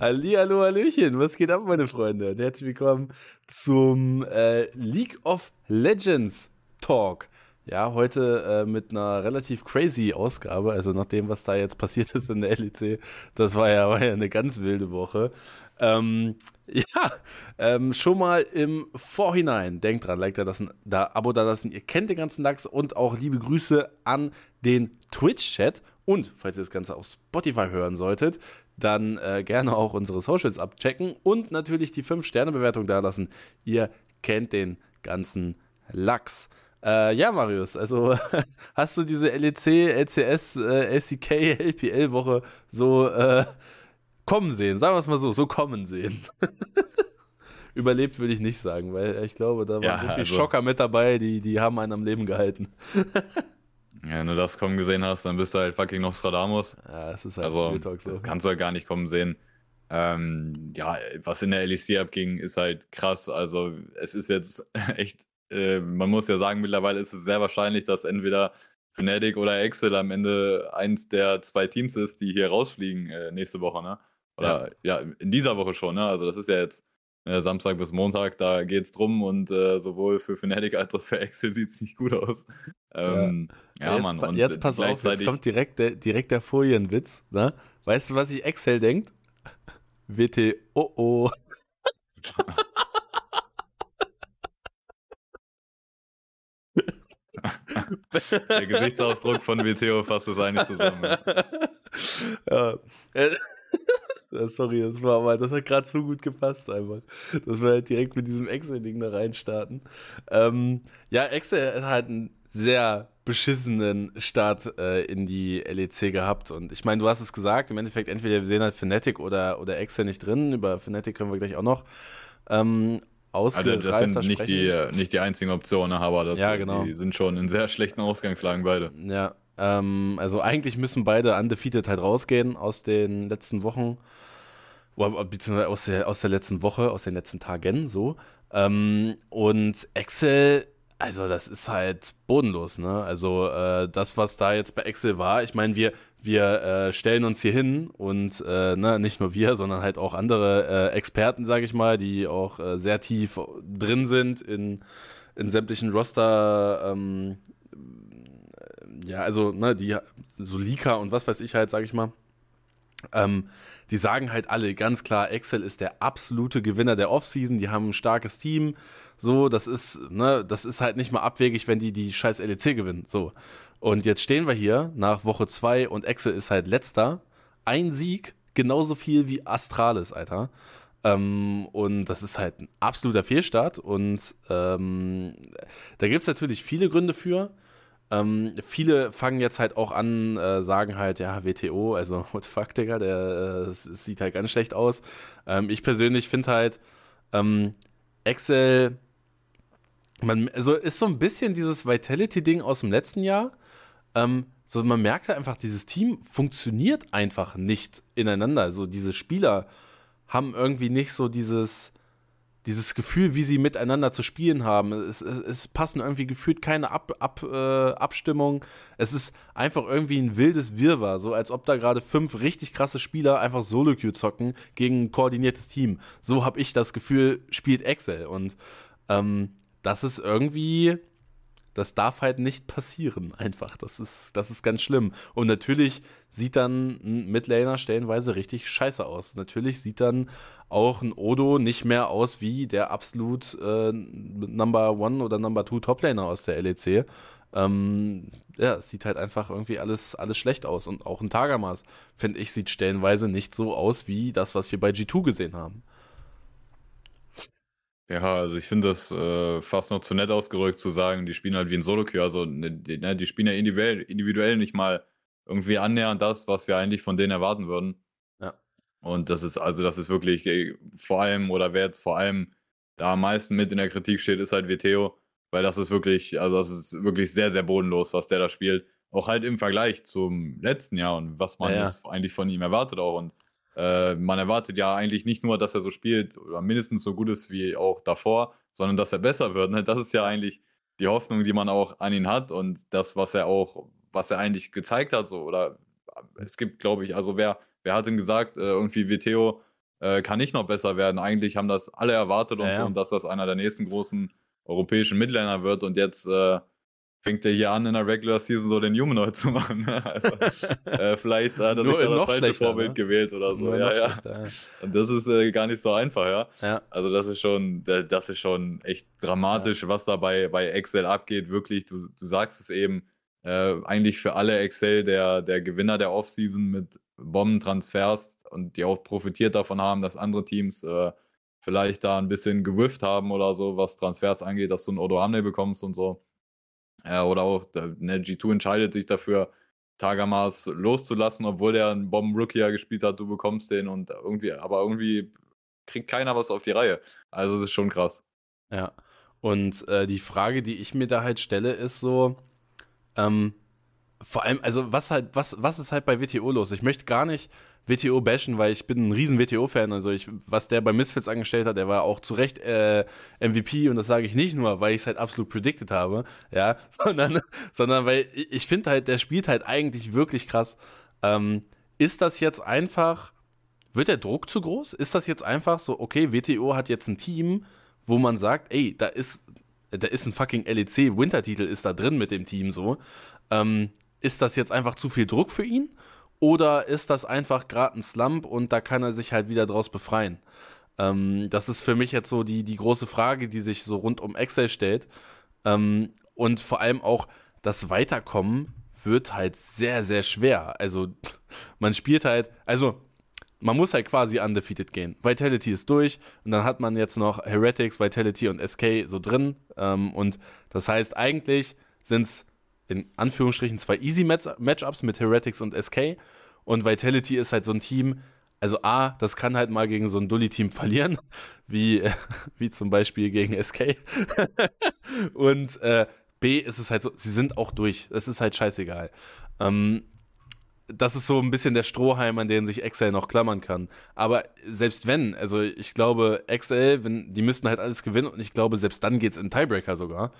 Hallihallo, Hallöchen, was geht ab, meine Freunde? Und herzlich willkommen zum äh, League of Legends Talk. Ja, heute äh, mit einer relativ crazy Ausgabe, also nach dem, was da jetzt passiert ist in der LEC, das war ja, war ja eine ganz wilde Woche. Ähm, ja, ähm, schon mal im Vorhinein, denkt dran, like da, lassen, da Abo da lassen, ihr kennt den ganzen Lachs und auch liebe Grüße an den Twitch-Chat und falls ihr das Ganze auf Spotify hören solltet, dann äh, gerne auch unsere Socials abchecken und natürlich die 5-Sterne-Bewertung da lassen. Ihr kennt den ganzen Lachs. Äh, ja, Marius, also hast du diese LEC, LCS, äh, LCK, LPL-Woche so äh, kommen sehen? Sagen wir es mal so, so kommen sehen. Überlebt würde ich nicht sagen, weil ich glaube, da waren ja, so viele also, Schocker mit dabei, die, die haben einen am Leben gehalten. Ja, wenn du das kommen gesehen hast, dann bist du halt fucking Nostradamus. Ja, es ist halt also, Talk so. Das kannst du halt gar nicht kommen sehen. Ähm, ja, was in der LEC abging, ist halt krass. Also, es ist jetzt echt, äh, man muss ja sagen, mittlerweile ist es sehr wahrscheinlich, dass entweder Fnatic oder Excel am Ende eins der zwei Teams ist, die hier rausfliegen äh, nächste Woche, ne? Oder ja. ja. in dieser Woche schon, ne? Also, das ist ja jetzt Samstag bis Montag, da geht es drum und äh, sowohl für Fnatic als auch für Excel sieht es nicht gut aus. Ähm, ja, ja, jetzt, Mann. jetzt pass auf, jetzt kommt direkt der, direkt der Folienwitz. Ne? Weißt du, was sich Excel denkt? WT, oh oh. der Gesichtsausdruck von WTO fasst es eigentlich zusammen. ja. Sorry, das war mal, das hat gerade so gut gepasst einfach. Dass wir halt direkt mit diesem Excel-Ding da reinstarten. Ähm, ja, Excel hat halt einen sehr beschissenen Start äh, in die LEC gehabt. Und ich meine, du hast es gesagt, im Endeffekt entweder wir sehen halt Fnatic oder, oder Excel nicht drin. Über Fnatic können wir gleich auch noch ähm, also das sind nicht die, nicht die einzigen Optionen, aber das, ja, genau. die sind schon in sehr schlechten Ausgangslagen beide. Ja, ähm, also eigentlich müssen beide undefeated halt rausgehen aus den letzten Wochen. Beziehungsweise aus der, aus der letzten Woche, aus den letzten Tagen, so. Ähm, und Excel, also das ist halt bodenlos, ne? Also äh, das, was da jetzt bei Excel war, ich meine, wir, wir äh, stellen uns hier hin und äh, ne, nicht nur wir, sondern halt auch andere äh, Experten, sage ich mal, die auch äh, sehr tief drin sind in, in sämtlichen Roster ähm, ja, also, ne, die, so Leaker und was weiß ich halt, sag ich mal, ähm, die sagen halt alle ganz klar, Excel ist der absolute Gewinner der Offseason, die haben ein starkes Team, so, das ist, ne, das ist halt nicht mal abwegig, wenn die die scheiß LEC gewinnen, so. Und jetzt stehen wir hier nach Woche zwei und Excel ist halt letzter, ein Sieg, genauso viel wie Astralis, Alter. Ähm, und das ist halt ein absoluter Fehlstart und ähm, da gibt's natürlich viele Gründe für. Ähm, viele fangen jetzt halt auch an, äh, sagen halt, ja, WTO, also what the fuck, Digga, der äh, sieht halt ganz schlecht aus. Ähm, ich persönlich finde halt, ähm, Excel, man, also ist so ein bisschen dieses Vitality-Ding aus dem letzten Jahr. Ähm, so, man merkt halt einfach, dieses Team funktioniert einfach nicht ineinander. Also diese Spieler haben irgendwie nicht so dieses, dieses Gefühl, wie sie miteinander zu spielen haben. Es, es, es passen irgendwie gefühlt keine Ab, Ab, äh, Abstimmung. Es ist einfach irgendwie ein wildes Wirrwarr, so als ob da gerade fünf richtig krasse Spieler einfach Solo-Queue zocken gegen ein koordiniertes Team. So habe ich das Gefühl, spielt Excel. Und ähm, das ist irgendwie das darf halt nicht passieren, einfach. Das ist, das ist ganz schlimm. Und natürlich sieht dann ein Midlaner stellenweise richtig scheiße aus. Natürlich sieht dann auch ein Odo nicht mehr aus wie der absolut äh, Number One oder Number Two Toplaner aus der LEC. Ähm, ja, es sieht halt einfach irgendwie alles, alles schlecht aus. Und auch ein Tagamas, finde ich, sieht stellenweise nicht so aus wie das, was wir bei G2 gesehen haben. Ja, also ich finde das äh, fast noch zu nett ausgerückt zu sagen, die spielen halt wie ein Solo-Queue. Also ne, die, ne, die spielen ja individuell, individuell nicht mal irgendwie annähernd das, was wir eigentlich von denen erwarten würden. Ja. Und das ist, also das ist wirklich äh, vor allem, oder wer jetzt vor allem da am meisten mit in der Kritik steht, ist halt Viteo, weil das ist wirklich, also das ist wirklich sehr, sehr bodenlos, was der da spielt. Auch halt im Vergleich zum letzten Jahr und was man ja, ja. jetzt eigentlich von ihm erwartet auch. Und äh, man erwartet ja eigentlich nicht nur, dass er so spielt oder mindestens so gut ist wie auch davor, sondern dass er besser wird. Ne? Das ist ja eigentlich die Hoffnung, die man auch an ihn hat und das, was er auch, was er eigentlich gezeigt hat, so oder es gibt, glaube ich, also wer, wer hat denn gesagt, äh, irgendwie Viteo äh, kann nicht noch besser werden. Eigentlich haben das alle erwartet und, Ja, ja. so, und dass das einer der nächsten großen europäischen Midlaner wird und jetzt äh, fängt er hier an, in der Regular Season so den Humanoid zu machen. ne? also, äh, vielleicht hat er Nur sich da das falsche Vorbild ne? gewählt oder so. Ja, ja. Und das ist äh, gar nicht so einfach, ja. Ja, Also das ist schon, da- das ist schon echt dramatisch, was da bei, bei Excel abgeht. Wirklich, du, du sagst es eben, äh, eigentlich für alle Excel der, der Gewinner der Offseason mit Bombentransfers und die auch profitiert davon haben, dass andere Teams äh, vielleicht da ein bisschen gewifft haben oder so, was Transfers angeht, dass du einen Odo Hamne bekommst und so. Äh, oder auch, der, ne, G2 entscheidet sich dafür, Tagamas loszulassen, obwohl der einen Bomben-Rookie ja gespielt hat, du bekommst den und irgendwie, aber irgendwie kriegt keiner was auf die Reihe. Also das ist schon krass. ja. Und äh, die Frage, die ich mir da halt stelle, ist so, ähm, vor allem, also was halt, was, was ist halt bei WTO los? Ich möchte gar nicht WTO bashen, weil ich bin ein riesen WTO-Fan. Also ich, was der bei Misfits angestellt hat, der war auch zu Recht äh, MVP und das sage ich nicht nur, weil ich es halt absolut predicted habe, ja, sondern, sondern weil ich, finde halt, der spielt halt eigentlich wirklich krass. Ähm, ist das jetzt einfach, wird der Druck zu groß? Ist das jetzt einfach so, okay, WTO hat jetzt ein Team, wo man sagt, ey, da ist, da ist ein fucking LEC, Wintertitel ist da drin mit dem Team so. Ähm, ist das jetzt einfach zu viel Druck für ihn? Oder ist das einfach gerade ein Slump und da kann er sich halt wieder draus befreien? Ähm, das ist für mich jetzt so die, die große Frage, die sich so rund um Excel stellt. Ähm, und vor allem auch das Weiterkommen wird halt sehr, sehr schwer. Also man spielt halt, also man muss halt quasi undefeated gehen. Vitality ist durch und dann hat man jetzt noch Heretics, Vitality und SK so drin. Ähm, und das heißt, eigentlich sind es in Anführungsstrichen zwei easy Match Matchups mit Heretics und SK. Und Vitality ist halt so ein Team, also A, das kann halt mal gegen so ein Dully-Team verlieren, wie, wie zum Beispiel gegen SK. und äh, B ist es halt so, sie sind auch durch. Das ist halt scheißegal. Ähm, das ist so ein bisschen der Strohhalm, an den sich Excel noch klammern kann. Aber selbst wenn, also ich glaube, Excel, wenn, die müssten halt alles gewinnen und ich glaube, selbst dann geht es in Tiebreaker sogar.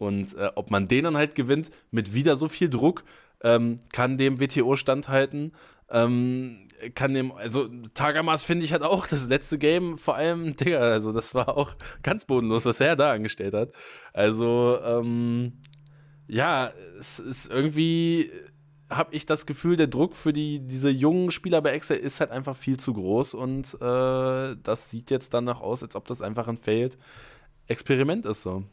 Und äh, ob man den dann halt gewinnt, mit wieder so viel Druck, ähm, kann dem WTO standhalten. Ähm, kann dem, also Tagamas finde ich halt auch das letzte Game vor allem, Digga, also das war auch ganz bodenlos, was er da angestellt hat. Also, ähm, ja, es ist irgendwie, habe ich das Gefühl, der Druck für die, diese jungen Spieler bei Excel ist halt einfach viel zu groß und äh, das sieht jetzt danach aus, als ob das einfach ein Failed Experiment ist so.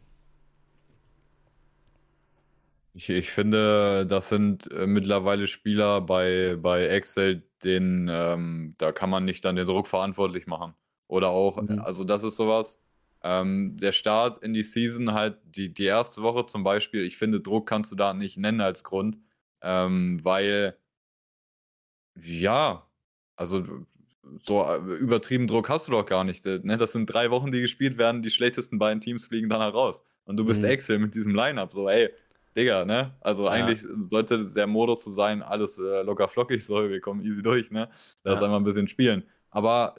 Ich, ich finde, das sind äh, mittlerweile Spieler bei, bei Excel, den, ähm, da kann man nicht dann den Druck verantwortlich machen. Oder auch, Mhm. also das ist sowas, ähm, der Start in die Season halt, die, die erste Woche zum Beispiel, ich finde, Druck kannst du da nicht nennen als Grund, ähm, weil, ja, also so äh, übertrieben Druck hast du doch gar nicht. äh, Ne? Das sind drei Wochen, die gespielt werden, die schlechtesten beiden Teams fliegen dann heraus. Und du bist Mhm. Excel mit diesem Line-Up, so, ey, Digga, ne? Also Ja. eigentlich sollte der Modus so sein, alles äh, locker flockig soll, wir kommen easy durch, ne? Lass Ja. einmal ein bisschen spielen. Aber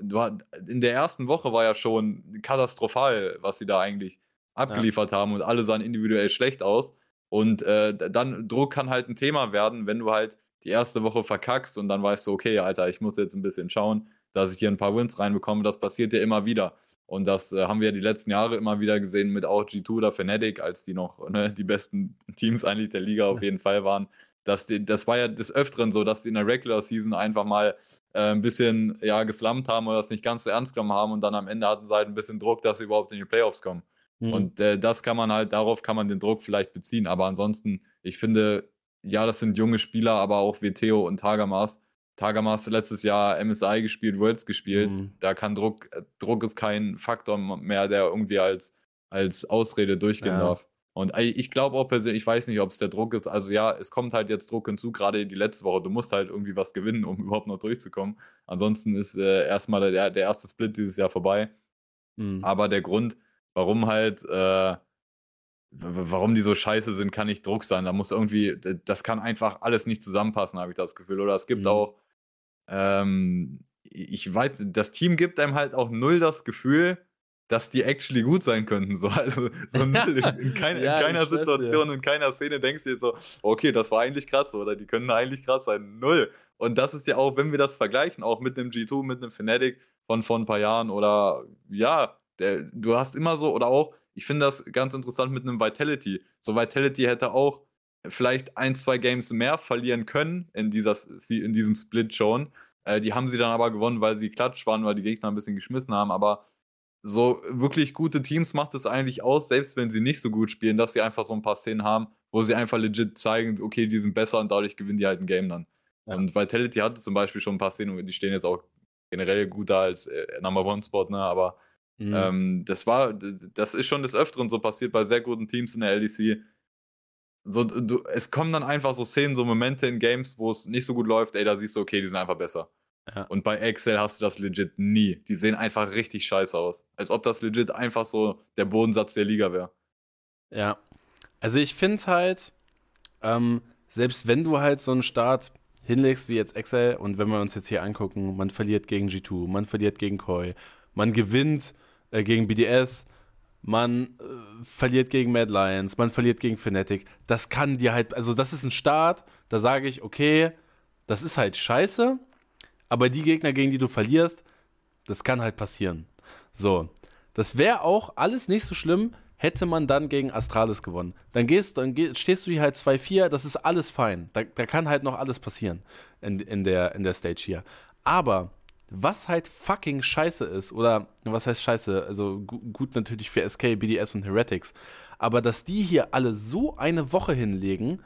in der ersten Woche war ja schon katastrophal, was sie da eigentlich abgeliefert haben und alle sahen individuell schlecht aus. Und äh, dann Druck kann halt ein Thema werden, wenn du halt die erste Woche verkackst und dann weißt du, okay, Alter, ich muss jetzt ein bisschen schauen, dass ich hier ein paar Wins reinbekomme. Das passiert ja immer wieder. Und das äh, haben wir die letzten Jahre immer wieder gesehen mit auch G2 oder Fnatic, als die noch ne, die besten Teams eigentlich der Liga auf jeden Fall waren. Dass die, das war ja des Öfteren so, dass die in der Regular Season einfach mal äh, ein bisschen ja, geslammt haben oder das nicht ganz so ernst genommen haben und dann am Ende hatten sie halt ein bisschen Druck, dass sie überhaupt in die Playoffs kommen. Mhm. Und äh, das kann man halt, darauf kann man den Druck vielleicht beziehen. Aber ansonsten, ich finde, ja, das sind junge Spieler, aber auch Veteo und Tagamas. Tagamas letztes Jahr MSI gespielt, Worlds gespielt. Mhm. Da kann Druck, äh, Druck ist kein Faktor mehr, der irgendwie als, als Ausrede durchgehen Ja. darf. Und ich glaube auch persönlich, ich weiß nicht, ob es der Druck ist. Also ja, es kommt halt jetzt Druck hinzu, gerade die letzte Woche. Du musst halt irgendwie was gewinnen, um überhaupt noch durchzukommen. Ansonsten ist äh, erstmal der, der erste Split dieses Jahr vorbei. Mhm. Aber der Grund, warum halt, äh, warum die so scheiße sind, kann nicht Druck sein. Da muss irgendwie, das kann einfach alles nicht zusammenpassen, habe ich das Gefühl. Oder es gibt Mhm. auch, ähm, ich weiß, das Team gibt einem halt auch null das Gefühl, dass die actually gut sein könnten. So, also so null. In, in, kein, Ja, in keiner dir. Situation, in keiner Szene denkst du jetzt so, okay, das war eigentlich krass, oder die können eigentlich krass sein. Null. Und das ist ja auch, wenn wir das vergleichen, auch mit einem G2, mit einem Fnatic, von vor ein paar Jahren oder ja, der, du hast immer so, oder auch, ich finde das ganz interessant mit einem Vitality. So Vitality hätte auch vielleicht ein, zwei Games mehr verlieren können in, dieser, in diesem Split schon. Äh, die haben sie dann aber gewonnen, weil sie klatsch waren, weil die Gegner ein bisschen geschmissen haben. Aber so wirklich gute Teams macht es eigentlich aus, selbst wenn sie nicht so gut spielen, dass sie einfach so ein paar Szenen haben, wo sie einfach legit zeigen, okay, die sind besser und dadurch gewinnen die halt ein Game dann. Ja. Und Vitality hatte zum Beispiel schon ein paar Szenen, die stehen jetzt auch generell gut da als äh, Number One Spot, ne? Aber mhm. ähm, das war, das ist schon des Öfteren so passiert bei sehr guten Teams in der LDC. So, du, es kommen dann einfach so Szenen, so Momente in Games, wo es nicht so gut läuft, ey, da siehst du, okay, die sind einfach besser. Ja. Und bei Excel hast du das legit nie. Die sehen einfach richtig scheiße aus. Als ob das legit einfach so der Bodensatz der Liga wäre. Ja. Also ich finde halt, ähm, selbst wenn du halt so einen Start hinlegst wie jetzt Excel und wenn wir uns jetzt hier angucken, man verliert gegen G2, man verliert gegen Koi, man gewinnt äh, gegen BDS, man äh, verliert gegen Mad Lions, man verliert gegen Fnatic. Das kann dir halt, also das ist ein Start, da sage ich, okay, das ist halt scheiße, aber die Gegner, gegen die du verlierst, das kann halt passieren. So, das wäre auch alles nicht so schlimm, hätte man dann gegen Astralis gewonnen. Dann gehst dann geh, stehst du hier halt 2-4, das ist alles fein. Da, da kann halt noch alles passieren in, in, der, in der Stage hier. Aber was halt fucking scheiße ist, oder was heißt scheiße? Also gut natürlich für SK, BDS und Heretics. Aber dass die hier alle so eine Woche hinlegen,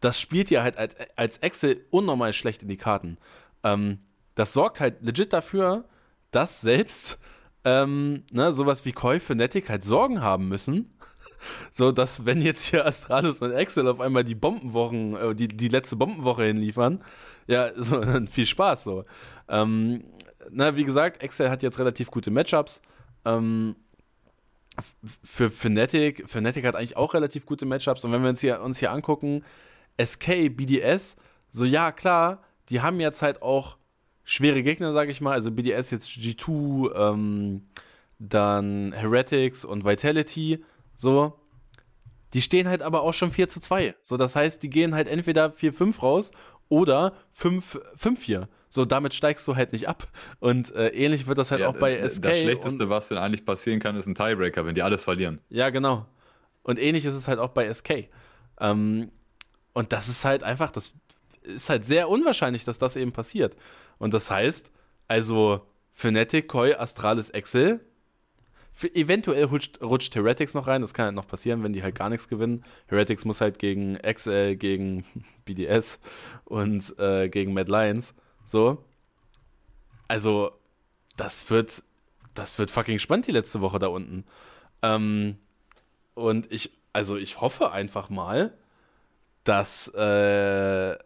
das spielt ja halt als, als Excel unnormal schlecht in die Karten. Ähm, das sorgt halt legit dafür, dass selbst ähm, ne, sowas wie Koi Fnatic halt Sorgen haben müssen. So, dass wenn jetzt hier Astralis und Excel auf einmal die Bombenwochen, äh, die, die letzte Bombenwoche hinliefern, ja, so, viel Spaß so. Ähm, na, wie gesagt, Excel hat jetzt relativ gute Matchups. Ähm, für Fnatic, Fnatic hat eigentlich auch relativ gute Matchups. Und wenn wir uns hier, uns hier angucken, SK, BDS, so ja, klar, die haben jetzt halt auch schwere Gegner, sage ich mal. Also BDS jetzt G2, ähm, dann Heretics und Vitality, so. Die stehen halt aber auch schon 4 zu 2. So, das heißt, die gehen halt entweder 4-5 raus oder 5-4. So, damit steigst du halt nicht ab. Und äh, ähnlich wird das halt ja, auch bei SK. Das Schlechteste, was denn eigentlich passieren kann, ist ein Tiebreaker, wenn die alles verlieren. Ja, genau. Und ähnlich ist es halt auch bei SK. Ähm, und das ist halt einfach, das ist halt sehr unwahrscheinlich, dass das eben passiert. Und das heißt, also Fnatic, Koi, Astralis, Excel. Für, eventuell rutscht, rutscht, Heretics noch rein. Das kann halt noch passieren, wenn die halt gar nichts gewinnen. Heretics muss halt gegen Excel, gegen BDS und äh, gegen Mad Lions. So. Also, das wird, das wird fucking spannend die letzte Woche da unten. Ähm, und ich, also ich hoffe einfach mal, dass äh,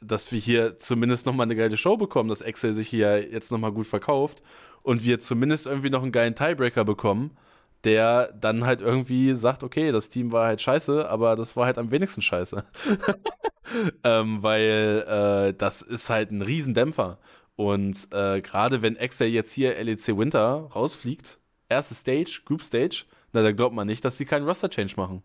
dass wir hier zumindest nochmal eine geile Show bekommen, dass Excel sich hier jetzt nochmal gut verkauft und wir zumindest irgendwie noch einen geilen Tiebreaker bekommen, der dann halt irgendwie sagt, okay, das Team war halt scheiße, aber das war halt am wenigsten scheiße. ähm, weil äh, das ist halt ein Riesendämpfer. Und äh, gerade wenn Excel jetzt hier LEC Winter rausfliegt, erste Stage, Group Stage, na, da glaubt man nicht, dass sie keinen Roster-Change machen.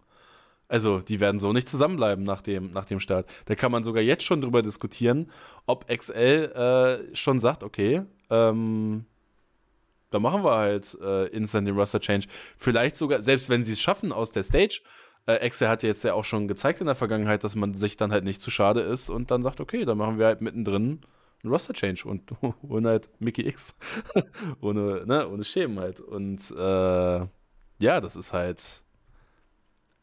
Also, die werden so nicht zusammenbleiben nach dem, nach dem Start. Da kann man sogar jetzt schon drüber diskutieren, ob XL äh, schon sagt, okay, ähm, da machen wir halt äh, instant den Roster Change. Vielleicht sogar, selbst wenn sie es schaffen aus der Stage, äh, XL hat jetzt ja auch schon gezeigt in der Vergangenheit, dass man sich dann halt nicht zu schade ist und dann sagt, okay, dann machen wir halt mittendrin einen Roster Change und holen halt Mickey X. ohne, ne, ohne Schämen halt. Und äh, ja, das ist halt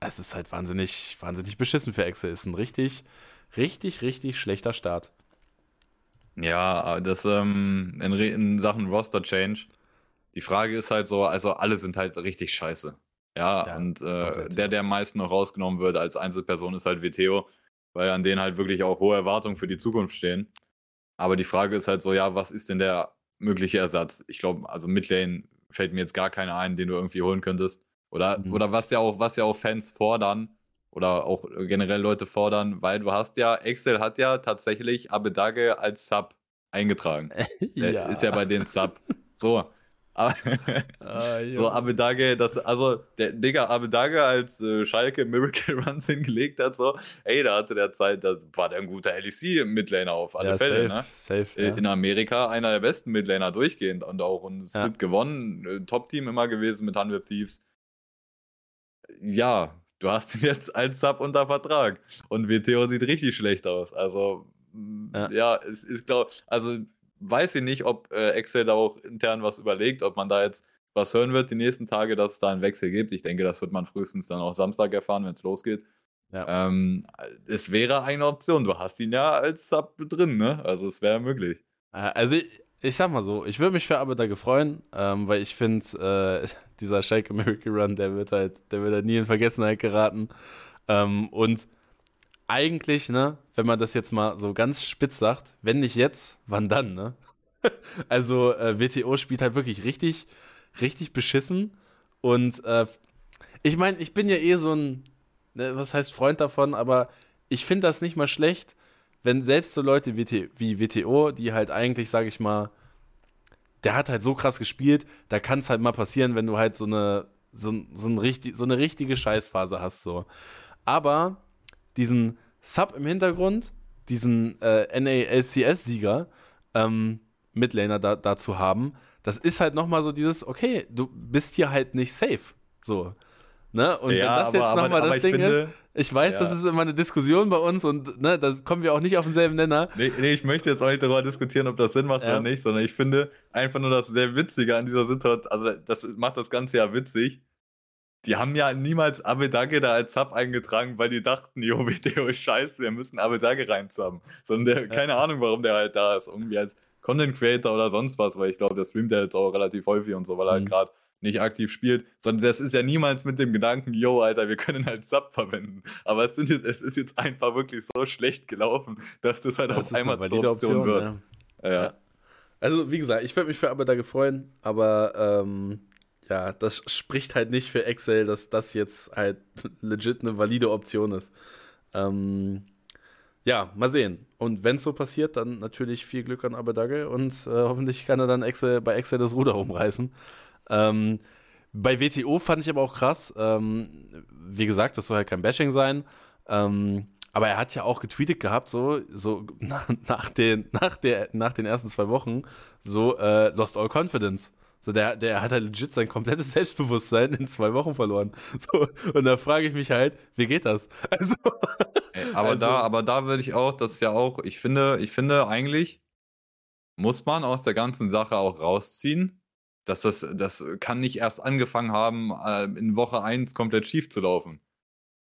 es ist halt wahnsinnig, wahnsinnig beschissen für Excel. Ist ein richtig, richtig, richtig schlechter Start. Ja, das ähm, in, in, Sachen Roster Change. Die Frage ist halt so, also alle sind halt richtig scheiße. Ja, ja und äh, der, der am meisten noch rausgenommen wird als Einzelperson, ist halt Viteo, weil an denen halt wirklich auch hohe Erwartungen für die Zukunft stehen. Aber die Frage ist halt so, ja, was ist denn der mögliche Ersatz? Ich glaube, also Midlane fällt mir jetzt gar keiner ein, den du irgendwie holen könntest. Oder, mhm. oder was ja auch, was ja auch Fans fordern, oder auch generell Leute fordern, weil du hast ja, Excel hat ja tatsächlich Abedage als Sub eingetragen. ja. Ist ja bei den Sub. So, Aber, ah, so Abedage, das, also der Digga Abedage als äh, Schalke Miracle Runs hingelegt hat, so, ey, da hatte der Zeit, da war der ein guter LEC-Midlaner auf alle ja, Fälle, safe, ne? Safe, äh, ja. In Amerika einer der besten Midlaner durchgehend und auch ein Split ja. gewonnen, äh, Top-Team immer gewesen mit Hundred Thieves. Ja, du hast ihn jetzt als Sub unter Vertrag und WTO sieht richtig schlecht aus. Also, ja, ja es ist, glaube also weiß ich nicht, ob äh, Excel da auch intern was überlegt, ob man da jetzt was hören wird die nächsten Tage, dass es da einen Wechsel gibt. Ich denke, das wird man frühestens dann auch Samstag erfahren, wenn es losgeht. Ja. Ähm, es wäre eine Option. Du hast ihn ja als Sub drin, ne? Also es wäre möglich. Äh, also ich, sag mal so, ich würde mich für Abeda freuen, ähm, weil ich finde, äh, dieser Shake American Run, der wird halt, der wird halt nie in Vergessenheit geraten. Ähm, und eigentlich, ne, wenn man das jetzt mal so ganz spitz sagt, wenn nicht jetzt, wann dann, ne? also äh, WTO spielt halt wirklich richtig, richtig beschissen. Und äh, ich meine, ich bin ja eh so ein, ne, was heißt Freund davon, aber ich finde das nicht mal schlecht, wenn selbst so Leute wie, WTO, die halt eigentlich, sag ich mal, der hat halt so krass gespielt, da kann es halt mal passieren, wenn du halt so eine, so, so, ein richtig, so eine richtige Scheißphase hast, so. Aber diesen Sub im Hintergrund, diesen äh, NALCS-Sieger, ähm, Midlaner da, da zu haben, das ist halt nochmal so dieses, okay, du bist hier halt nicht safe. So. Ne? Und ja, wenn das jetzt nochmal das Ding finde, ist, ich weiß, ja. das ist immer eine Diskussion bei uns und ne, da kommen wir auch nicht auf denselben Nenner. Nee, nee, ich möchte jetzt auch nicht darüber diskutieren, ob das Sinn macht ja. oder nicht, sondern ich finde einfach nur das sehr Witzige an dieser Situation, also das macht das Ganze ja witzig, die haben ja niemals Abedage da als Sub eingetragen, weil die dachten, jo, Video ist scheiße, wir müssen Abedage reinzubben. Sondern der, keine Ahnung, warum der halt da ist. Irgendwie als Content Creator oder sonst was, weil ich glaube, der streamt ja jetzt auch relativ häufig und so, weil er mhm. halt gerade nicht aktiv spielt, sondern das ist ja niemals mit dem Gedanken, yo, Alter, wir können halt Sub verwenden. Aber es, sind jetzt, es ist jetzt einfach wirklich so schlecht gelaufen, dass das halt das auf einmal zur Option, Option wird. Ja. Ja. Also, wie gesagt, ich würde mich für Abedage freuen, aber ähm, ja, das spricht halt nicht für Excel, dass das jetzt halt legit eine valide Option ist. Ähm, ja, mal sehen. Und wenn es so passiert, dann natürlich viel Glück an Abedagge und äh, hoffentlich kann er dann Excel, bei Excel das Ruder rumreißen. Ähm, bei WTO fand ich aber auch krass, ähm, wie gesagt, das soll halt kein Bashing sein, ähm, aber er hat ja auch getweetet gehabt, so, so nach, nach, den, nach, der, nach den ersten zwei Wochen, so äh, Lost All Confidence. So, der, der hat halt legit sein komplettes Selbstbewusstsein in zwei Wochen verloren. So, und da frage ich mich halt, wie geht das? Also, Ey, aber also, da, aber da würde ich auch, das ist ja auch, ich finde, ich finde eigentlich, muss man aus der ganzen Sache auch rausziehen, dass das, das kann nicht erst angefangen haben, äh, in Woche 1 komplett schief zu laufen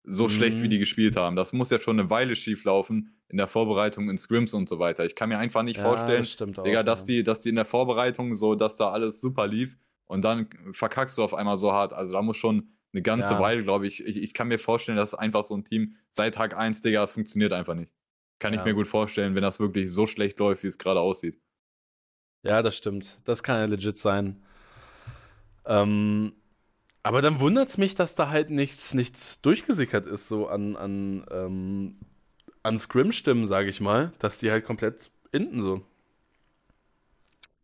so mhm. schlecht, wie die gespielt haben. Das muss ja schon eine Weile schief laufen in der Vorbereitung in Scrims und so weiter. Ich kann mir einfach nicht ja, vorstellen, das auch, Digga, dass, ja. die, dass die in der Vorbereitung so, dass da alles super lief und dann verkackst du auf einmal so hart. Also da muss schon eine ganze ja. Weile, glaube ich. ich. Ich kann mir vorstellen, dass einfach so ein Team seit Tag 1, Digga, das funktioniert einfach nicht. Kann ich mir gut vorstellen, wenn das wirklich so schlecht läuft, wie es gerade aussieht. Ja, das stimmt. Das kann ja legit sein. Ähm, aber dann wundert es mich, dass da halt nichts, nichts durchgesickert ist, so an, an, ähm, an Scrim-Stimmen, sage ich mal, dass die halt komplett hinten so.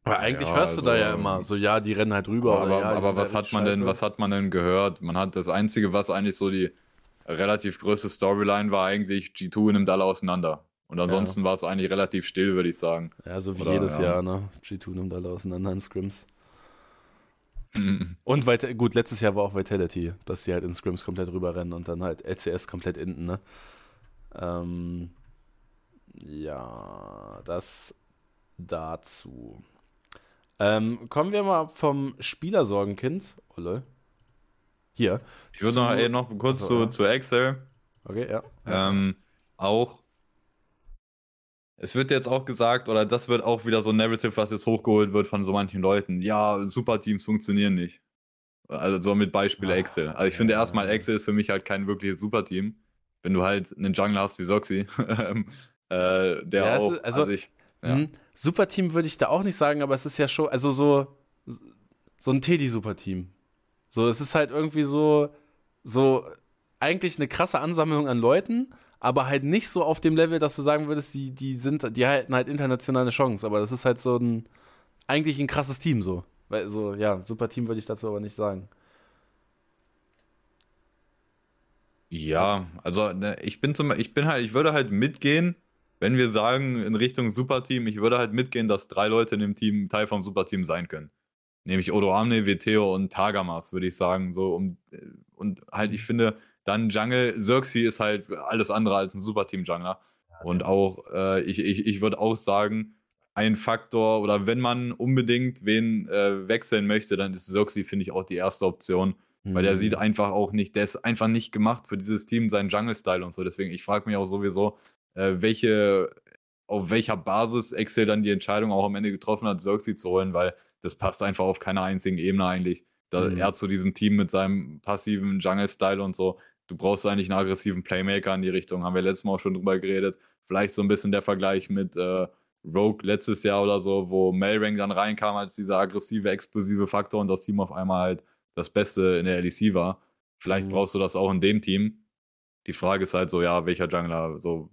Aber eigentlich ja, hörst du also, da ja immer so, ja, die rennen halt rüber. Aber, ja, aber was hat man denn, was hat man denn gehört? Man hat das Einzige, was eigentlich so die relativ größte Storyline war, eigentlich G2 nimmt alle auseinander. Und ansonsten ja. war es eigentlich relativ still, würde ich sagen. Ja, so wie Oder, jedes Jahr, ne? G2 nimmt alle auseinander in Scrims. Mhm. Und weiter, gut, letztes Jahr war auch Vitality, dass sie halt in Scrims komplett rüberrennen und dann halt LCS komplett innen, ne? Ähm, ja, das dazu. Ähm, kommen wir mal vom Spielersorgenkind. Olle. Hier. Ich würde noch, noch kurz also, zu, zu Excel. Okay, ja. Ähm, auch es wird jetzt auch gesagt, oder das wird auch wieder so ein Narrative, was jetzt hochgeholt wird von so manchen Leuten. Ja, Superteams funktionieren nicht. Also so mit Beispiel Ach, Excel. Also ich ja, finde erstmal, Excel ist für mich halt kein wirkliches Superteam. Wenn du halt einen Jungler hast wie Soxy, ähm, äh, der ja, auch. Ist, also, also ich, ja. Hm, Superteam würde ich da auch nicht sagen, aber es ist ja schon, also so, so ein Teddy-Superteam. So, es ist halt irgendwie so, so eigentlich eine krasse Ansammlung an Leuten aber halt nicht so auf dem Level, dass du sagen würdest, die, die sind, die halten halt international eine Chance. Aber das ist halt so ein, eigentlich ein krasses Team so. Weil so, ja, super Team würde ich dazu aber nicht sagen. Ja, also ne, ich bin zum ich bin halt, ich würde halt mitgehen, wenn wir sagen in Richtung Superteam, ich würde halt mitgehen, dass drei Leute in dem Team Teil vom Superteam sein können. Nämlich Odo Amne, Veteo und Tagamas, würde ich sagen. So, um, und halt, ich finde, dann Jungle, Xerxes ist halt alles andere als ein Superteam-Jungler. Und auch, äh, ich, ich, ich würde auch sagen, ein Faktor, oder wenn man unbedingt wen äh, wechseln möchte, dann ist Xerxes, finde ich, auch die erste Option. Mhm. Weil der sieht einfach auch nicht, der ist einfach nicht gemacht für dieses Team, seinen Jungle-Style und so. Deswegen, ich frage mich auch sowieso, äh, welche, auf welcher Basis Excel dann die Entscheidung auch am Ende getroffen hat, Xerxes zu holen, weil das passt einfach auf keiner einzigen Ebene eigentlich. Da, mhm. Er zu diesem Team mit seinem passiven Jungle-Style und so. Du brauchst eigentlich einen aggressiven Playmaker in die Richtung. Haben wir letztes Mal auch schon drüber geredet. Vielleicht so ein bisschen der Vergleich mit äh, Rogue letztes Jahr oder so, wo Melrang dann reinkam als dieser aggressive, explosive Faktor und das Team auf einmal halt das Beste in der LEC war. Vielleicht mhm. brauchst du das auch in dem Team. Die Frage ist halt so, ja, welcher Jungler, so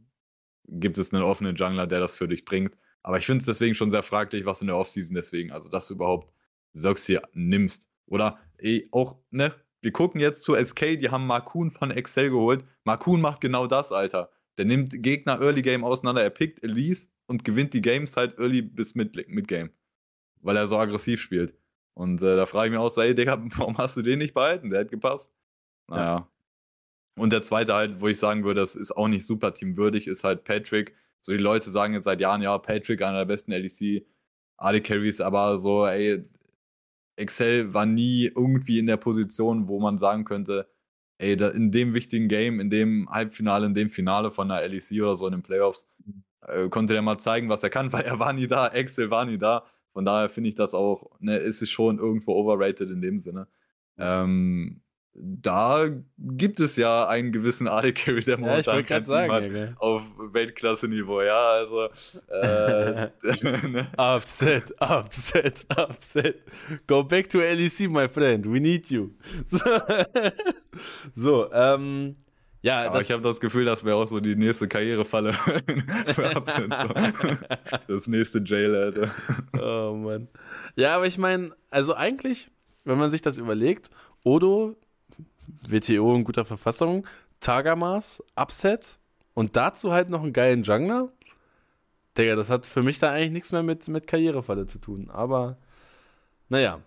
gibt es einen offenen Jungler, der das für dich bringt? Aber ich finde es deswegen schon sehr fraglich, was in der Offseason deswegen, also dass du überhaupt Soxy nimmst. Oder ey, auch, ne, wir gucken jetzt zu SK, die haben Markun von Excel geholt. Markun macht genau das, Alter. Der nimmt Gegner Early Game auseinander, er pickt Elise und gewinnt die Games halt Early bis Mid, Mid Game. Weil er so aggressiv spielt. Und äh, da frage ich mich auch so, ey, Digga, warum hast du den nicht behalten? Der hat gepasst. Naja. Und der zweite halt, wo ich sagen würde, das ist auch nicht super teamwürdig, ist halt Patrick. So, die Leute sagen jetzt seit Jahren, ja, Patrick, einer der besten LEC AD Carries, aber so, ey, Excel war nie irgendwie in der Position, wo man sagen könnte, ey, da, in dem wichtigen Game, in dem Halbfinale, in dem Finale von der LEC oder so in den Playoffs, äh, konnte der mal zeigen, was er kann, weil er war nie da, Excel war nie da. Von daher finde ich das auch, ne, ist es schon irgendwo overrated in dem Sinne. Ähm, da gibt es ja einen gewissen AD Carry, der momentan ja, sagen, ja, auf Weltklasse-Niveau, ja, also äh, ne? Upset, upset, upset. Go back to LEC, my friend. We need you. So, so ähm, ja, aber ich habe das Gefühl, das wäre auch so die nächste Karrierefalle für Upset. So. Das nächste Jail, Alter. Oh Mann. Ja, aber ich meine, also eigentlich, wenn man sich das überlegt, Odo WTO in guter Verfassung, Tagamas, Upset und dazu halt noch einen geilen Jungler. Digga, das hat für mich da eigentlich nichts mehr mit, mit Karrierefalle zu tun. Aber, naja,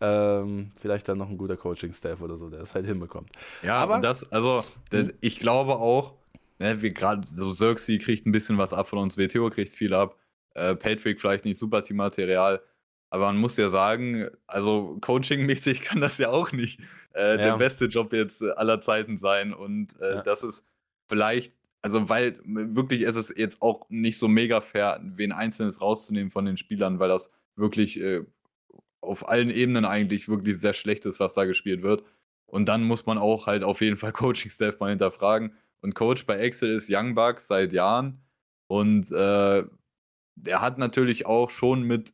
ähm, vielleicht dann noch ein guter Coaching-Staff oder so, der es halt hinbekommt. Ja, aber das, also, das, hm? ich glaube auch, ne, wir gerade, so Xerxes kriegt ein bisschen was ab von uns, WTO kriegt viel ab, äh, Patrick vielleicht nicht super Teammaterial, aber man muss ja sagen, also coachingmäßig kann das ja auch nicht äh, ja. der beste Job jetzt äh, aller Zeiten sein. Und äh, ja. das ist vielleicht, also weil wirklich ist es jetzt auch nicht so mega fair, wen Einzelnes rauszunehmen von den Spielern, weil das wirklich äh, auf allen Ebenen eigentlich wirklich sehr schlecht ist, was da gespielt wird. Und dann muss man auch halt auf jeden Fall Coaching-Staff mal hinterfragen. Und Coach bei Excel ist Young Bucks seit Jahren. Und äh, der hat natürlich auch schon mit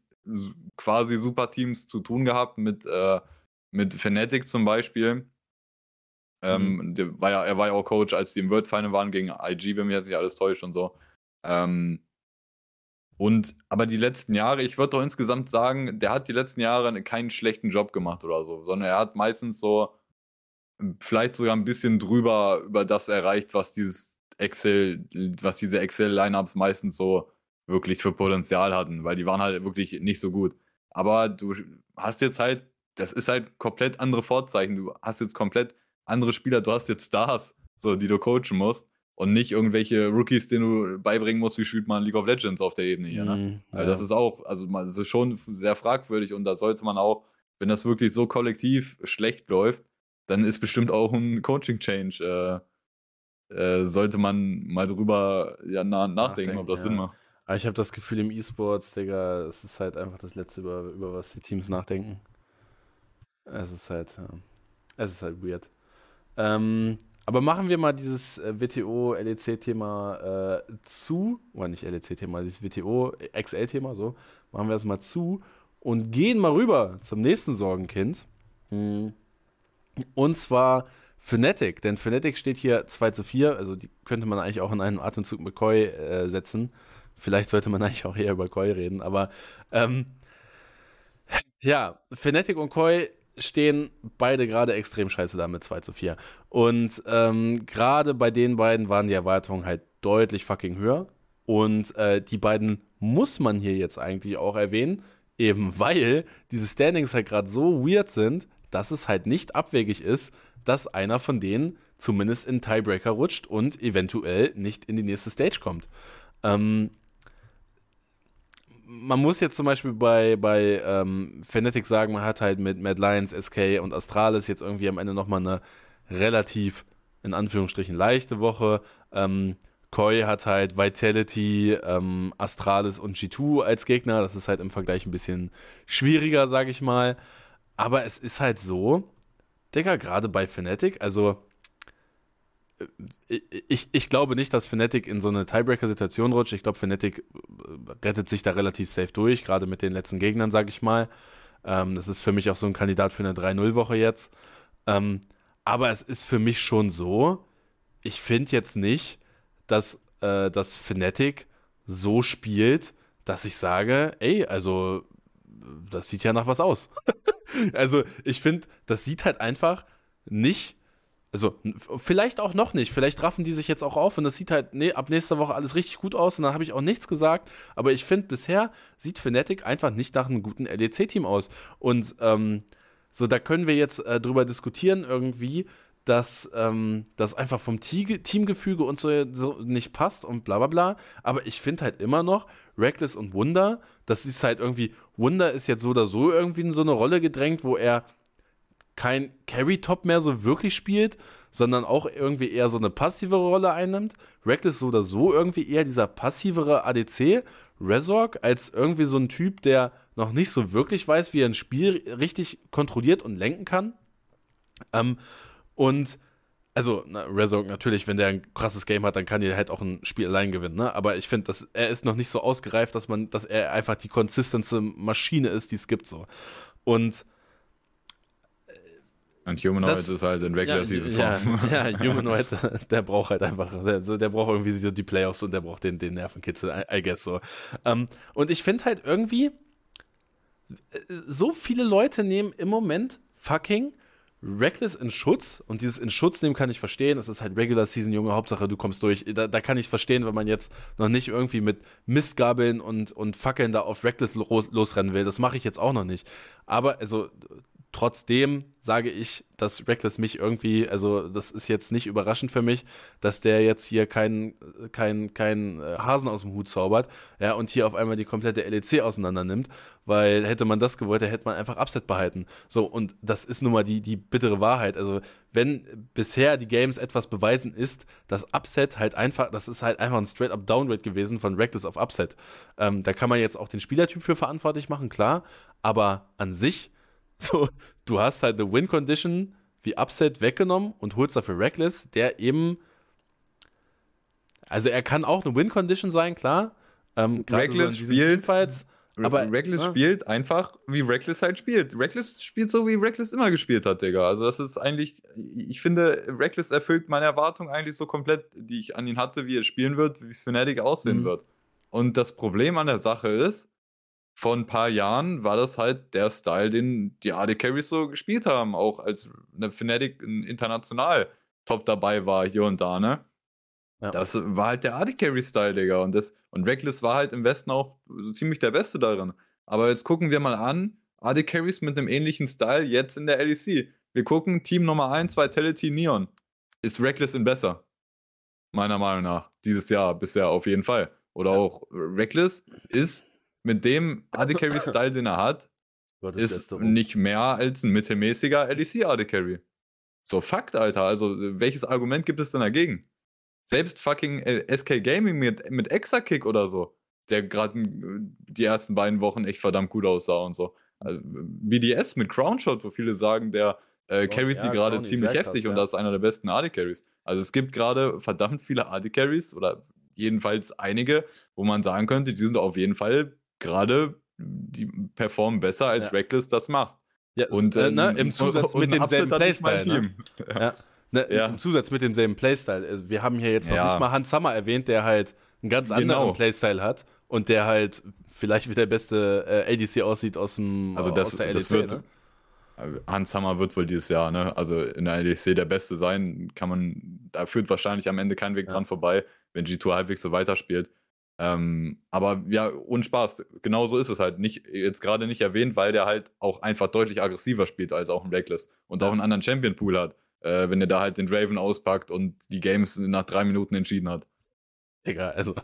quasi Superteams zu tun gehabt, mit, äh, mit Fnatic zum Beispiel. Ähm, mhm. der war ja, er war ja auch Coach, als die im World Final waren gegen IG, wenn mich jetzt nicht alles täuscht und so. Ähm, und aber die letzten Jahre, ich würde doch insgesamt sagen, der hat die letzten Jahre keinen schlechten Job gemacht oder so, sondern er hat meistens so vielleicht sogar ein bisschen drüber über das erreicht, was dieses Excel, was diese Excel-Lineups meistens so wirklich für Potenzial hatten, weil die waren halt wirklich nicht so gut. Aber du hast jetzt halt, das ist halt komplett andere Vorzeichen. Du hast jetzt komplett andere Spieler, du hast jetzt Stars, so, die du coachen musst und nicht irgendwelche Rookies, denen du beibringen musst, wie spielt man League of Legends auf der Ebene hier. Ne? Mm, ja. also das ist auch, also das ist schon sehr fragwürdig und da sollte man auch, wenn das wirklich so kollektiv schlecht läuft, dann ist bestimmt auch ein Coaching-Change. Äh, äh, sollte man mal drüber ja, nachdenken, nachdenken ob das ja. Sinn macht. Aber ich habe das Gefühl, im E-Sports, Digga, es ist halt einfach das Letzte, über, über was die Teams nachdenken. Es ist halt, ja, es ist halt weird. Ähm, aber machen wir mal dieses äh, WTO-LEC-Thema äh, zu, oder nicht LEC-Thema, dieses WTO-XL-Thema, so, machen wir das mal zu und gehen mal rüber zum nächsten Sorgenkind. Hm. Und zwar Fnatic, denn Fnatic steht hier 2 zu 4, also die könnte man eigentlich auch in einen Atemzug McCoy äh, setzen. Vielleicht sollte man eigentlich auch eher über Koi reden, aber ähm, Ja, Fnatic und Koi stehen beide gerade extrem scheiße da mit 2 zu 4. Und ähm, gerade bei den beiden waren die Erwartungen halt deutlich fucking höher. Und äh, die beiden muss man hier jetzt eigentlich auch erwähnen, eben weil diese Standings halt gerade so weird sind, dass es halt nicht abwegig ist, dass einer von denen zumindest in Tiebreaker rutscht und eventuell nicht in die nächste Stage kommt. Ähm, man muss jetzt zum Beispiel bei, bei ähm, Fnatic sagen, man hat halt mit Mad Lions, SK und Astralis jetzt irgendwie am Ende nochmal eine relativ, in Anführungsstrichen, leichte Woche. Ähm, Koi hat halt Vitality, ähm, Astralis und G2 als Gegner. Das ist halt im Vergleich ein bisschen schwieriger, sag ich mal. Aber es ist halt so, Digga, gerade bei Fnatic, also ich, ich glaube nicht, dass Fnatic in so eine Tiebreaker-Situation rutscht. Ich glaube, Fnatic äh, rettet sich da relativ safe durch, gerade mit den letzten Gegnern, sage ich mal. Ähm, das ist für mich auch so ein Kandidat für eine 3-0-Woche jetzt. Ähm, aber es ist für mich schon so, ich finde jetzt nicht, dass, äh, dass Fnatic so spielt, dass ich sage, ey, also das sieht ja nach was aus. also ich finde, das sieht halt einfach nicht also, vielleicht auch noch nicht. Vielleicht raffen die sich jetzt auch auf und das sieht halt nee, ab nächster Woche alles richtig gut aus und dann habe ich auch nichts gesagt. Aber ich finde, bisher sieht Fnatic einfach nicht nach einem guten LEC-Team aus. Und ähm, so, da können wir jetzt äh, drüber diskutieren, irgendwie, dass ähm, das einfach vom Teamgefüge und so, so, nicht passt und bla bla bla. Aber ich finde halt immer noch, Reckless und Wunder, das ist halt irgendwie, Wunder ist jetzt so oder so irgendwie in so eine Rolle gedrängt, wo er kein Carry-Top mehr so wirklich spielt, sondern auch irgendwie eher so eine passivere Rolle einnimmt. Reckless so oder so irgendwie eher dieser passivere ADC. Resorg als irgendwie so ein Typ, der noch nicht so wirklich weiß, wie er ein Spiel richtig kontrolliert und lenken kann. Ähm, und also na, Resorg natürlich, wenn der ein krasses Game hat, dann kann er halt auch ein Spiel allein gewinnen. Ne? Aber ich finde, dass er ist noch nicht so ausgereift, dass man, dass er einfach die konsistente Maschine ist, die es gibt so. Und und Humanoid das, ist halt in regular ja, Season. Ja, ja, Humanoid, der braucht halt einfach, der, der braucht irgendwie so die Playoffs und der braucht den, den Nervenkitzel, I, I guess so. Um, ähm, und ich finde halt irgendwie, so viele Leute nehmen im Moment fucking Reckless in Schutz und dieses in Schutz nehmen kann ich verstehen. Es ist halt Regular Season, Junge, Hauptsache du kommst durch. Da, da kann ich verstehen, wenn man jetzt noch nicht irgendwie mit Mistgabeln und, und Fackeln da auf Reckless losrennen will. Das mache ich jetzt auch noch nicht. Aber also Trotzdem sage ich, dass Reckless mich irgendwie, also das ist jetzt nicht überraschend für mich, dass der jetzt hier keinen kein, kein äh, Hasen aus dem Hut zaubert, ja, und hier auf einmal die komplette LEC auseinander nimmt, weil hätte man das gewollt, hätte man einfach Upset behalten. So, und das ist nun mal die, die bittere Wahrheit. Also, wenn bisher die Games etwas beweisen ist, dass Upset halt einfach, das ist halt einfach ein straight-up Downgrade gewesen von Reckless auf Upset. Ähm, da kann man jetzt auch den Spielertyp für verantwortlich machen, klar, aber an sich so, du hast halt eine Win-Condition wie Upset weggenommen und holst dafür Reckless, der eben. Also er kann auch eine Win-Condition sein, klar. Ähm, Reckless so spielt. Teamfights, aber, Reckless ja. spielt einfach, wie Reckless halt spielt. Reckless spielt so, wie Reckless immer gespielt hat, Digga. Also das ist eigentlich, ich finde, Reckless erfüllt meine Erwartung eigentlich so komplett, die ich an ihn hatte, wie er spielen wird, wie Fnatic aussehen mhm. wird. Und das Problem an der Sache ist, vor ein paar Jahren war das halt der Style, den die AD Carries so gespielt haben, auch als eine Fnatic international top dabei war hier und da, ne? Ja. Das war halt der AD Carry Style, Digga. Und, das, und Reckless war halt im Westen auch so ziemlich der Beste darin. Aber jetzt gucken wir mal an, AD Carries mit einem ähnlichen Style jetzt in der LEC. Wir gucken Team Nummer 1, Vitality Neon. Ist Reckless in besser? Meiner Meinung nach. Dieses Jahr bisher auf jeden Fall. Oder ja. auch Reckless ist mit dem AD Carry Style, den er hat, ist nicht mehr als ein mittelmäßiger LEC AD Carry. So Fakt, Alter. Also, welches Argument gibt es denn dagegen? Selbst fucking äh, SK Gaming mit, mit Exa-Kick oder so, der gerade die ersten beiden Wochen echt verdammt gut aussah und so. Also, BDS mit Crownshot, wo viele sagen, der äh, carryt ja, die gerade ziemlich heftig krass, und das ist einer der besten AD Carries. Also es gibt gerade verdammt viele AD Carries oder jedenfalls einige, wo man sagen könnte, die sind auf jeden Fall gerade die performen besser als ja. Reckless das macht. Ja, und äh, ne, im Zusatz mit demselben Playstyle. Ne? Ja. Ne, ja. Im Zusatz mit demselben Playstyle. Also wir haben hier jetzt noch nicht mal Hans Sommer erwähnt, der halt einen ganz anderen genau. Playstyle hat und der halt vielleicht wie der beste äh, ADC aussieht aus, dem, also das, aus der das LEC. wird, ne? Hans Hammer wird wohl dieses Jahr, ne? Also in der LEC der Beste sein, kann man, da führt wahrscheinlich am Ende kein Weg dran vorbei, wenn G2 halbwegs so weiterspielt. Ähm, aber ja, ohne Spaß, genau so ist es halt. Nicht, jetzt gerade nicht erwähnt, weil der halt auch einfach deutlich aggressiver spielt als auch ein Reckless und Ja. auch einen anderen Champion-Pool hat, äh, wenn er da halt den Draven auspackt und die Games nach drei Minuten entschieden hat. Digga, also,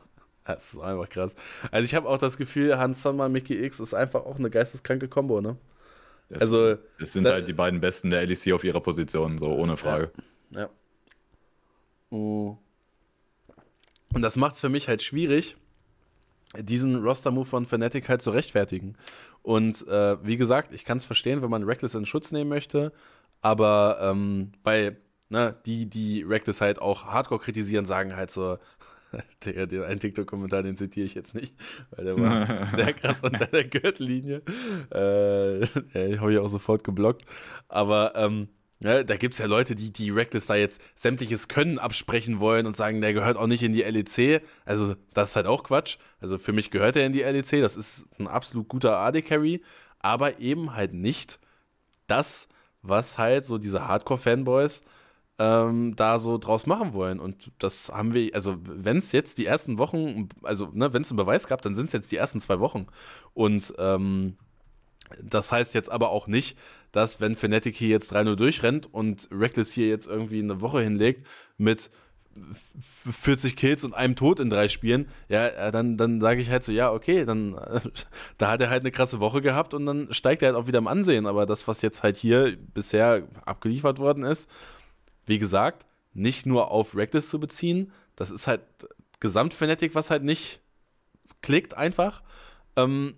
das ist einfach krass. Also ich habe auch das Gefühl, Hans Sommer, Mickey X ist einfach auch eine geisteskranke Kombo, ne? Das, Also, es sind da- halt die beiden Besten der LEC auf ihrer Position, so ohne Frage. Ja. Mm. Und das macht es für mich halt schwierig, diesen Roster-Move von Fnatic halt zu rechtfertigen. Und äh, wie gesagt, ich kann es verstehen, wenn man Reckless in Schutz nehmen möchte, aber ähm, weil ne, die, die Reckless halt auch hardcore kritisieren, sagen halt so, der, den einen TikTok-Kommentar, den zitiere ich jetzt nicht, weil der war sehr krass unter der Gürtellinie. Äh, habe ich auch sofort geblockt. Aber ähm, ja, da gibt es ja Leute, die die Reckless da jetzt sämtliches Können absprechen wollen und sagen, der gehört auch nicht in die LEC. Also, das ist halt auch Quatsch. Also, für mich gehört er in die LEC. Das ist ein absolut guter AD-Carry. Aber eben halt nicht das, was halt so diese Hardcore-Fanboys ähm, da so draus machen wollen. Und das haben wir, also wenn es jetzt die ersten Wochen, also ne, wenn es einen Beweis gab, dann sind es jetzt die ersten zwei Wochen. Und ähm, das heißt jetzt aber auch nicht, dass wenn Fnatic hier jetzt 3-0 durchrennt und Reckless hier jetzt irgendwie eine Woche hinlegt mit f- 40 Kills und einem Tod in drei Spielen, ja, äh, dann, dann sage ich halt so, ja, okay, dann da hat er halt eine krasse Woche gehabt und dann steigt er halt auch wieder im Ansehen. Aber das, was jetzt halt hier bisher abgeliefert worden ist, wie gesagt, nicht nur auf Reckless zu beziehen, das ist halt Gesamtfanatic, was halt nicht klickt einfach. Ähm,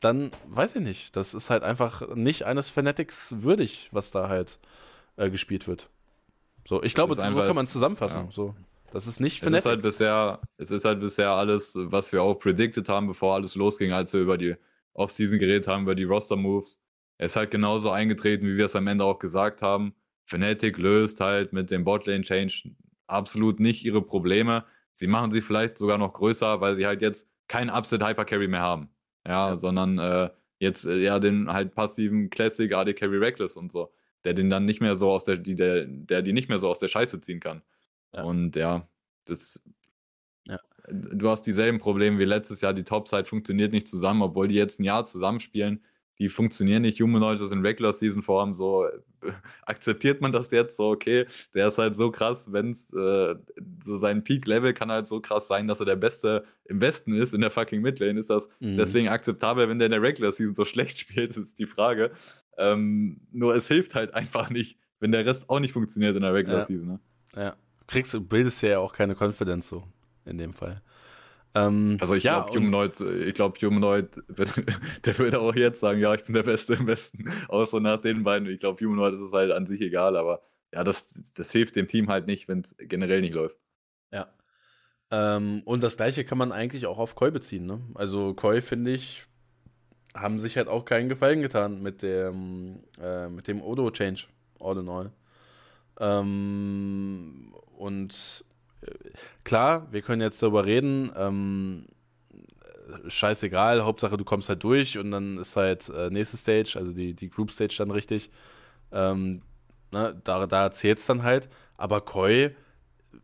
dann weiß ich nicht. Das ist halt einfach nicht eines Fanatics würdig, was da halt äh, gespielt wird. So, ich glaube, ist so kann man es zusammenfassen. ja. So, das ist nicht Es ist, halt bisher, es ist halt bisher alles, was wir auch predicted haben, bevor alles losging, als wir über die Offseason geredet haben, über die Roster-Moves. Er ist halt genauso eingetreten, wie wir es am Ende auch gesagt haben. Fnatic löst halt mit dem Botlane-Change absolut nicht ihre Probleme. Sie machen sie vielleicht sogar noch größer, weil sie halt jetzt keinen Upset-Hyper-Carry mehr haben. Ja, Ja. sondern äh, jetzt äh, ja den halt passiven Classic AD Carry Reckless und so, der den dann nicht mehr so aus der, die, der, der die nicht mehr so aus der Scheiße ziehen kann. Ja. Und ja, das. Ja. Du hast dieselben Probleme wie letztes Jahr. Die Topside funktioniert nicht zusammen, obwohl die jetzt ein Jahr zusammenspielen. Die funktionieren nicht. Humanoid ist in Regular Season Form. So äh, akzeptiert man das jetzt so, okay, der ist halt so krass, wenn es äh, so sein Peak-Level kann halt so krass sein, dass er der Beste im Westen ist, in der fucking Midlane. Ist das Mhm. deswegen akzeptabel, wenn der in der Regular Season so schlecht spielt, ist die Frage. Ähm, nur es hilft halt einfach nicht, wenn der Rest auch nicht funktioniert in der Regular Ja. Season. Ne? Ja. Du kriegst, du bildest ja auch keine Confidence so, in dem Fall. Ähm, Also ich ja, glaube, Humanoid, ich glaube, Humanoid, der würde auch jetzt sagen, ja, ich bin der Beste im Westen. Außer nach den beiden. Ich glaube, Humanoid ist es halt an sich egal, aber ja, das, das hilft dem Team halt nicht, wenn es generell nicht läuft. Ja. Ähm, und das gleiche kann man eigentlich auch auf Koi beziehen, ne? Also Koi, finde ich, haben sich halt auch keinen Gefallen getan mit dem, äh, mit dem Odo-Change, all in all. Ähm, und klar, wir können jetzt darüber reden, ähm, äh, scheißegal, Hauptsache du kommst halt durch und dann ist halt äh, nächste Stage, also die, die Group Stage dann richtig. Ähm, ne, da, da zählt es dann halt. Aber Koi,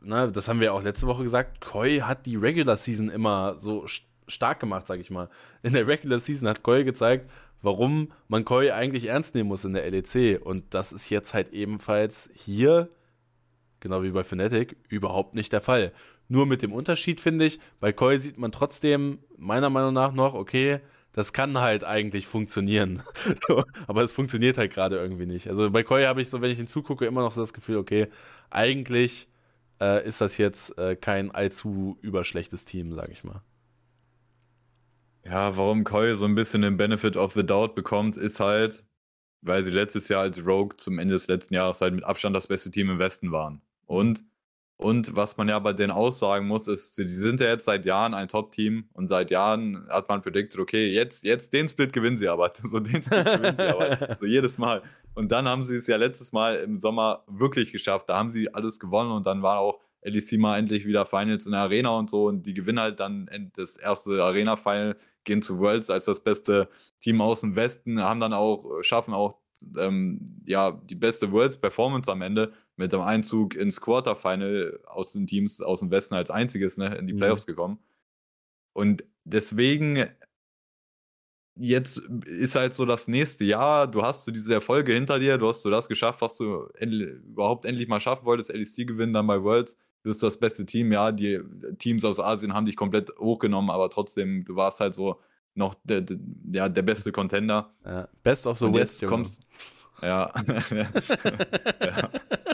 ne, das haben wir auch letzte Woche gesagt, Koi hat die Regular Season immer so st stark gemacht, sag ich mal. In der Regular Season hat Koi gezeigt, warum man Koi eigentlich ernst nehmen muss in der LEC. Und das ist jetzt halt ebenfalls hier, genau wie bei Fnatic, überhaupt nicht der Fall. Nur mit dem Unterschied, finde ich, bei Koi sieht man trotzdem meiner Meinung nach noch, okay, das kann halt eigentlich funktionieren. Aber es funktioniert halt gerade irgendwie nicht. Also bei Koi habe ich so, wenn ich ihn zugucke, immer noch so das Gefühl, okay, eigentlich äh, ist das jetzt äh, kein allzu überschlechtes Team, sage ich mal. Ja, warum Koi so ein bisschen den Benefit of the Doubt bekommt, ist halt, weil sie letztes Jahr als Rogue zum Ende des letzten Jahres halt mit Abstand das beste Team im Westen waren. Und, und was man ja bei denen aussagen muss, ist, sie sind ja jetzt seit Jahren ein Top-Team und seit Jahren hat man predicted, okay, jetzt, jetzt den Split gewinnen sie aber. So den Split gewinnen sie aber. So jedes Mal. Und dann haben sie es ja letztes Mal im Sommer wirklich geschafft. Da haben sie alles gewonnen und dann war auch LEC mal endlich wieder Finals in der Arena und so und die gewinnen halt dann das erste Arena-Final, gehen zu Worlds als das beste Team aus dem Westen, haben dann auch, schaffen auch ähm, ja, die beste Worlds-Performance am Ende mit dem Einzug ins Quarterfinal aus den Teams aus dem Westen als einziges ne, in die mhm. Playoffs mhm. gekommen. Und deswegen jetzt ist halt so das nächste Jahr, du hast so diese Erfolge hinter dir, du hast so das geschafft, was du endlich, überhaupt endlich mal schaffen wolltest, LEC gewinnen, dann bei Worlds, du bist das beste Team, ja, die Teams aus Asien haben dich komplett hochgenommen, aber trotzdem, du warst halt so noch der, der, ja, der beste Contender. Ja, best of the West, kommst, ja. ja.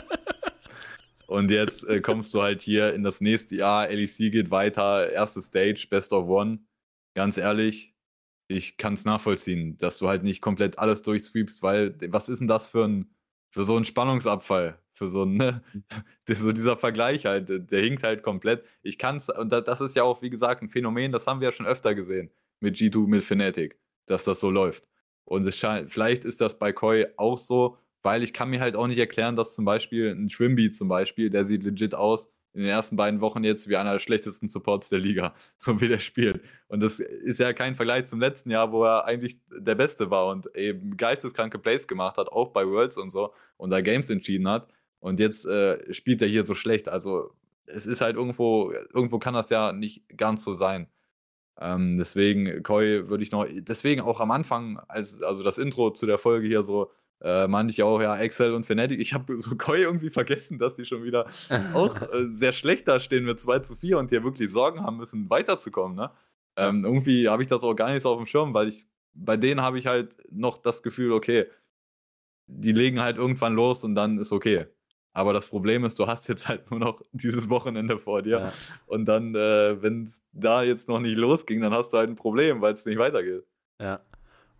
Und jetzt äh, kommst du halt hier in das nächste Jahr, LEC geht weiter, erste Stage, Best of One. Ganz ehrlich, ich kann es nachvollziehen, dass du halt nicht komplett alles durchsweepst, weil was ist denn das für ein für so einen Spannungsabfall, für so ein, ne, so dieser Vergleich halt, der hinkt halt komplett. Ich kann's, und das ist ja auch, wie gesagt, ein Phänomen, das haben wir ja schon öfter gesehen mit G2, mit Fnatic, dass das so läuft. Und es scheint, vielleicht ist das bei Koi auch so, weil ich kann mir halt auch nicht erklären, dass zum Beispiel ein Schwimbi zum Beispiel, der sieht legit aus, in den ersten beiden Wochen jetzt wie einer der schlechtesten Supports der Liga, so wie der spielt. Und das ist ja kein Vergleich zum letzten Jahr, wo er eigentlich der Beste war und eben geisteskranke Plays gemacht hat, auch bei Worlds und so, und da Games entschieden hat. Und jetzt äh, spielt er hier so schlecht. Also es ist halt irgendwo, irgendwo kann das ja nicht ganz so sein. Ähm, deswegen, Koi würde ich noch, deswegen auch am Anfang, als, also das Intro zu der Folge hier so, äh, meinte ich auch, ja, Excel und Fnatic. Ich habe so Koi irgendwie vergessen, dass sie schon wieder auch äh, sehr schlecht dastehen mit 2 zu 4 und hier wirklich Sorgen haben müssen, weiterzukommen. Ne? Ähm, irgendwie habe ich das auch gar nicht so auf dem Schirm, weil ich bei denen habe ich halt noch das Gefühl, okay, die legen halt irgendwann los und dann ist okay. Aber das Problem ist, du hast jetzt halt nur noch dieses Wochenende vor dir. Ja. Und dann, äh, wenn es da jetzt noch nicht losging, dann hast du halt ein Problem, weil es nicht weitergeht. Ja.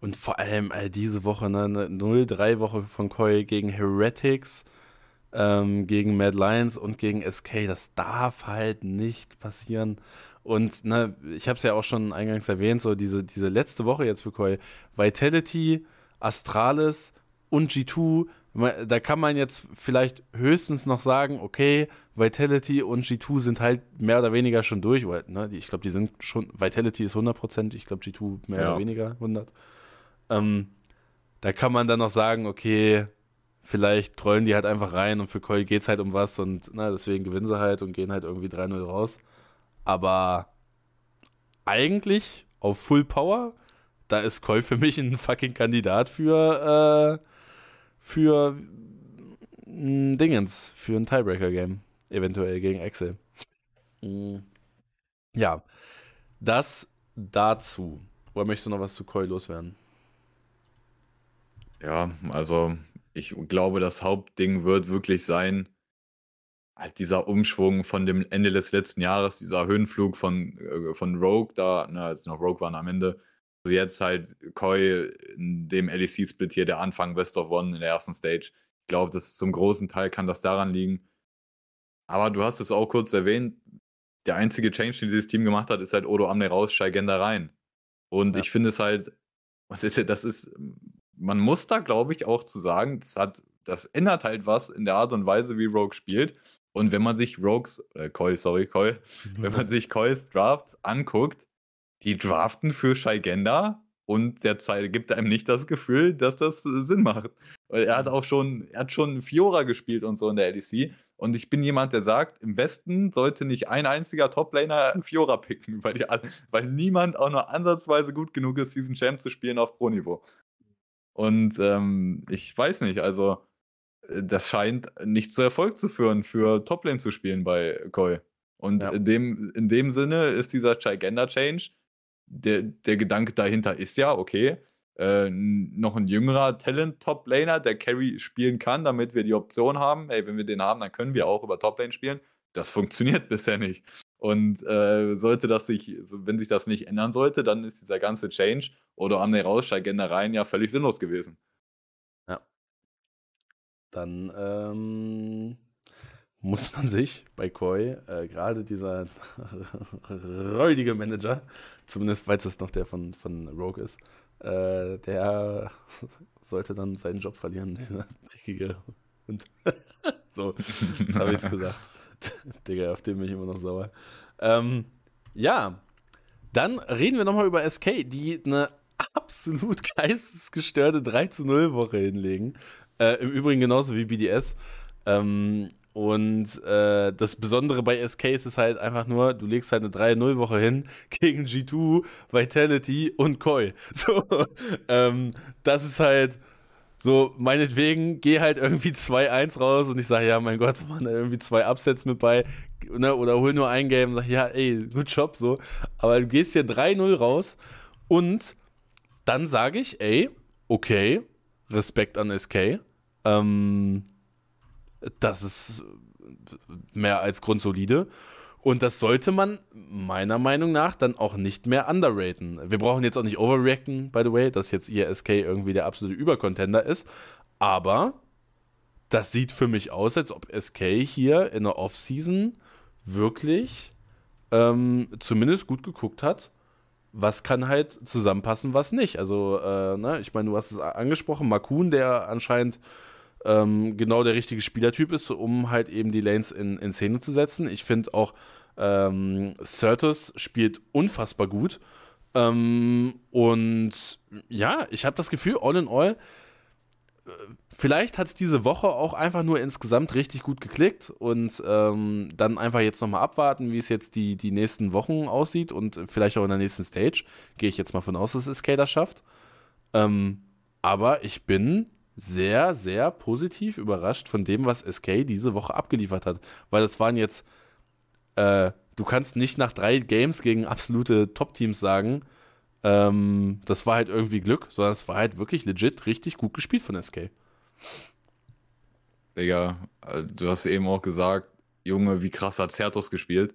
Und vor allem äh, diese Woche, ne, eine 0-3-Woche von Koi gegen Heretics, ähm, gegen Mad Lions und gegen SK. Das darf halt nicht passieren. Und ne, ich habe es ja auch schon eingangs erwähnt, so diese, diese letzte Woche jetzt für Koi. Vitality, Astralis und G2 da kann man jetzt vielleicht höchstens noch sagen, okay, Vitality und G2 sind halt mehr oder weniger schon durch. Weil, ne, ich glaube, die sind schon, Vitality ist 100%, ich glaube, G2 mehr ja. oder weniger 100. Ähm, da kann man dann noch sagen, okay, vielleicht trollen die halt einfach rein und für geht es halt um was und na, deswegen gewinnen sie halt und gehen halt irgendwie 3-0 raus. Aber eigentlich auf Full Power, da ist Koi für mich ein fucking Kandidat für äh, für ein Dingens, für ein Tiebreaker-Game. Eventuell gegen Excel. Mhm. Ja, das dazu. Oder möchtest du noch was zu Koi loswerden? Ja, also ich glaube, das Hauptding wird wirklich sein, halt dieser Umschwung von dem Ende des letzten Jahres, dieser Höhenflug von, äh, von Rogue, da, ne, als noch Rogue waren am Ende, also jetzt halt Koi in dem LEC-Split hier, der Anfang Best of One in der ersten Stage. Ich glaube, das zum großen Teil kann das daran liegen. Aber du hast es auch kurz erwähnt, der einzige Change, den dieses Team gemacht hat, ist halt Odo Amne raus, Shaigenda rein. Und ja. ich finde es halt, das ist, man muss da, glaube ich, auch zu sagen, das hat, das ändert halt was in der Art und Weise, wie Rogue spielt. Und wenn man sich Rogues, äh, Koi, sorry, Koi, wenn man sich Kois Drafts anguckt, die draften für Shaigenda und der Zeit gibt einem nicht das Gefühl, dass das äh, Sinn macht. Er hat mhm. auch schon, er hat schon Fiora gespielt und so in der LEC. Und ich bin jemand, der sagt, im Westen sollte nicht ein einziger Toplaner Fiora picken, weil, die, weil niemand auch nur ansatzweise gut genug ist, diesen Champ zu spielen auf Pro-Niveau. Und ähm, ich weiß nicht, also äh, das scheint nicht zu Erfolg zu führen, für Toplane zu spielen bei Koi. Und ja. in, dem, in dem Sinne ist dieser Giganda-Change der, der Gedanke dahinter ist ja, okay, äh, noch ein jüngerer Talent-Top-Laner, der Carry spielen kann, damit wir die Option haben, ey, wenn wir den haben, dann können wir auch über Top-Lane spielen. Das funktioniert bisher nicht. Und äh, sollte das sich, wenn sich das nicht ändern sollte, dann ist dieser ganze Change oder am Raussteigender rein ja völlig sinnlos gewesen. Ja. Dann ähm, muss man sich bei Koi, äh, gerade dieser räudige Manager, zumindest falls es noch der von, von Rogue ist, äh, der sollte dann seinen Job verlieren, der dreckige Hund. so, jetzt habe ich es gesagt. Digga, auf den bin ich immer noch sauer. Ähm, ja, dann reden wir nochmal über SK, die eine absolut geistesgestörte 3 zu 0 Woche hinlegen. Äh, Im Übrigen genauso wie BDS. Ähm, und äh, das Besondere bei SK ist halt einfach nur, du legst halt eine 3-0-Woche hin gegen G2, Vitality und Koi. So, ähm, das ist halt so, meinetwegen, geh halt irgendwie 2-1 raus und ich sage, ja, mein Gott, man, irgendwie zwei Upsets mit bei, ne, oder hol nur ein Game und sag, ja, ey, good job, so. Aber du gehst hier 3-0 raus und dann sage ich, ey, okay, Respekt an SK. Ähm, das ist mehr als grundsolide. Und das sollte man meiner Meinung nach dann auch nicht mehr underraten. Wir brauchen jetzt auch nicht overreacten, by the way, dass jetzt ihr SK irgendwie der absolute Übercontender ist. Aber das sieht für mich aus, als ob SK hier in der Offseason wirklich ähm, zumindest gut geguckt hat, was kann halt zusammenpassen, was nicht. Also, äh, ne, ich meine, du hast es angesprochen, Makun, der anscheinend ähm, genau der richtige Spielertyp ist, um halt eben die Lanes in, in Szene zu setzen. Ich finde auch, ähm, Certus spielt unfassbar gut. Ähm, und ja, ich habe das Gefühl, all in all, äh, vielleicht hat es diese Woche auch einfach nur insgesamt richtig gut geklickt und ähm, dann einfach jetzt nochmal abwarten, wie es jetzt die, die nächsten Wochen aussieht und vielleicht auch in der nächsten Stage. Gehe ich jetzt mal von aus, dass es Skater schafft. Ähm, aber ich bin sehr, sehr positiv überrascht von dem, was SK diese Woche abgeliefert hat. Weil das waren jetzt, äh, du kannst nicht nach drei Games gegen absolute Top-Teams sagen, ähm, das war halt irgendwie Glück, sondern es war halt wirklich legit richtig gut gespielt von SK. Digga, äh, du hast eben auch gesagt, Junge, wie krass hat Certus gespielt.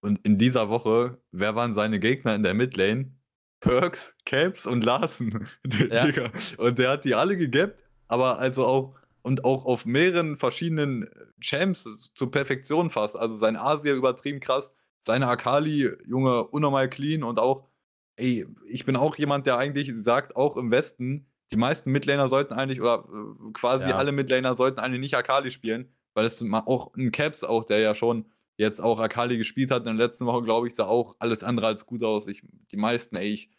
Und in dieser Woche, wer waren seine Gegner in der Midlane? Perks, Caps und Larsen. Ja. Und der hat die alle gegappt, aber also auch und auch auf mehreren verschiedenen Champs zur Perfektion fast. Also sein Asia übertrieben krass, seine Akali, Junge, unnormal clean und auch, ey, ich bin auch jemand, der eigentlich sagt, auch im Westen, die meisten Midlaner sollten eigentlich, oder äh, quasi ja. alle Midlaner sollten eigentlich nicht Akali spielen, weil es auch ein Caps auch, der ja schon jetzt auch Akali gespielt hat. In der letzten Woche, glaube ich, sah auch alles andere als gut aus. Ich, die meisten, ey, ich,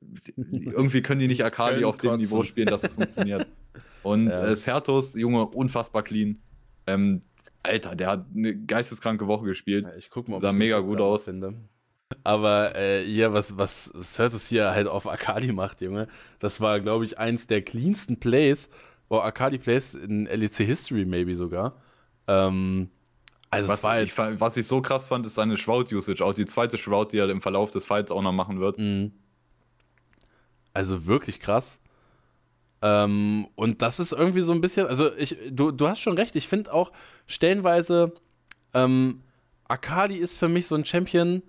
irgendwie können die nicht Akali auf dem Niveau spielen, dass es funktioniert. Und ja. äh, Sertos, Junge, unfassbar clean. Ähm, Alter, der hat eine geisteskranke Woche gespielt. Ja, ich guck mal, ob sah mega gut aus. Finde. Aber äh, hier, was, was Certus hier halt auf Akali macht, Junge, das war, glaube ich, eins der cleansten Plays, oder Akali Plays in LEC History, maybe sogar. Ähm, also was, halt ich, was ich so krass fand, ist seine Shroud-Usage, auch die zweite Shroud, die er im Verlauf des Fights auch noch machen wird. Mhm. Also wirklich krass. Ähm, und das ist irgendwie so ein bisschen, also ich, du, du hast schon recht, ich finde auch stellenweise, ähm, Akali ist für mich so ein Champion,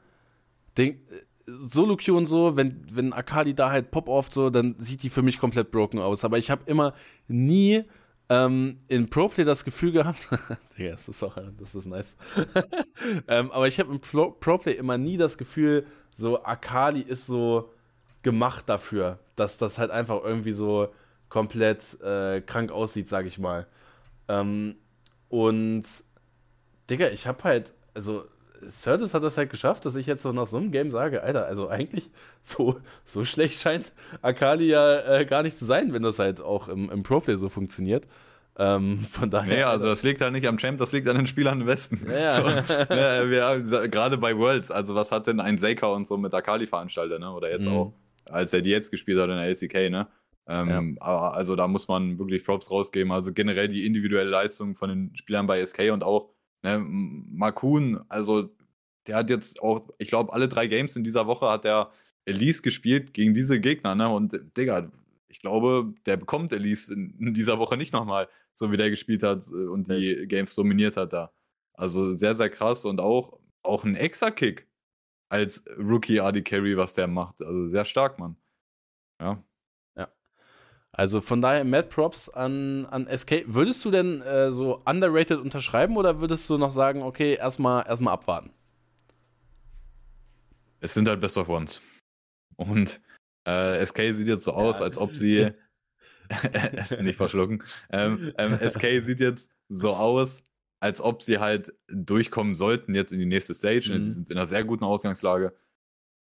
den, Solo Q und so, wenn, wenn Akali da halt Pop-Off so, dann sieht die für mich komplett broken aus. Aber ich habe immer nie ähm, in Pro-Play das Gefühl gehabt, ja, das ist auch, das ist nice. ähm, aber ich habe im Pro-Play immer nie das Gefühl, so Akali ist so gemacht dafür, dass das halt einfach irgendwie so komplett äh, krank aussieht, sag ich mal. Ähm, und Digga, ich habe halt, also Certus hat das halt geschafft, dass ich jetzt so nach so einem Game sage, Alter, also eigentlich so, so schlecht scheint Akali ja äh, gar nicht zu sein, wenn das halt auch im, im Pro-Play so funktioniert. Ähm, von daher. Naja, also das liegt halt nicht am Champ, das liegt an den Spielern im Westen. Ja. So, ja, gerade bei Worlds, also was hat denn ein Seika und so mit Akali veranstaltet, ne? Oder jetzt mhm. auch, als er die jetzt gespielt hat in der LCK, ne? Ähm, ja. Aber also da muss man wirklich Props rausgeben. Also generell die individuelle Leistung von den Spielern bei SK und auch ne, Makun, also der hat jetzt auch, ich glaube, alle drei Games in dieser Woche hat er Elise gespielt gegen diese Gegner, ne? Und Digga, ich glaube, der bekommt Elise in, dieser Woche nicht nochmal, so wie der gespielt hat äh, und die. Games dominiert hat da. Also sehr, sehr krass und auch, auch ein Extra-Kick als Rookie AD Carry, was der macht. Also sehr stark, Mann. Ja. Ja. Also von daher Mad Props an, an SK. Würdest du denn äh, so underrated unterschreiben oder würdest du noch sagen, okay, erstmal erstmal abwarten? es sind halt Best of Ones. Und äh, SK sieht jetzt so aus, ja. als ob sie. nicht verschlucken. Ähm, ähm, SK sieht jetzt so aus, als ob sie halt durchkommen sollten jetzt in die nächste Stage. Mhm. Sie sind in einer sehr guten Ausgangslage.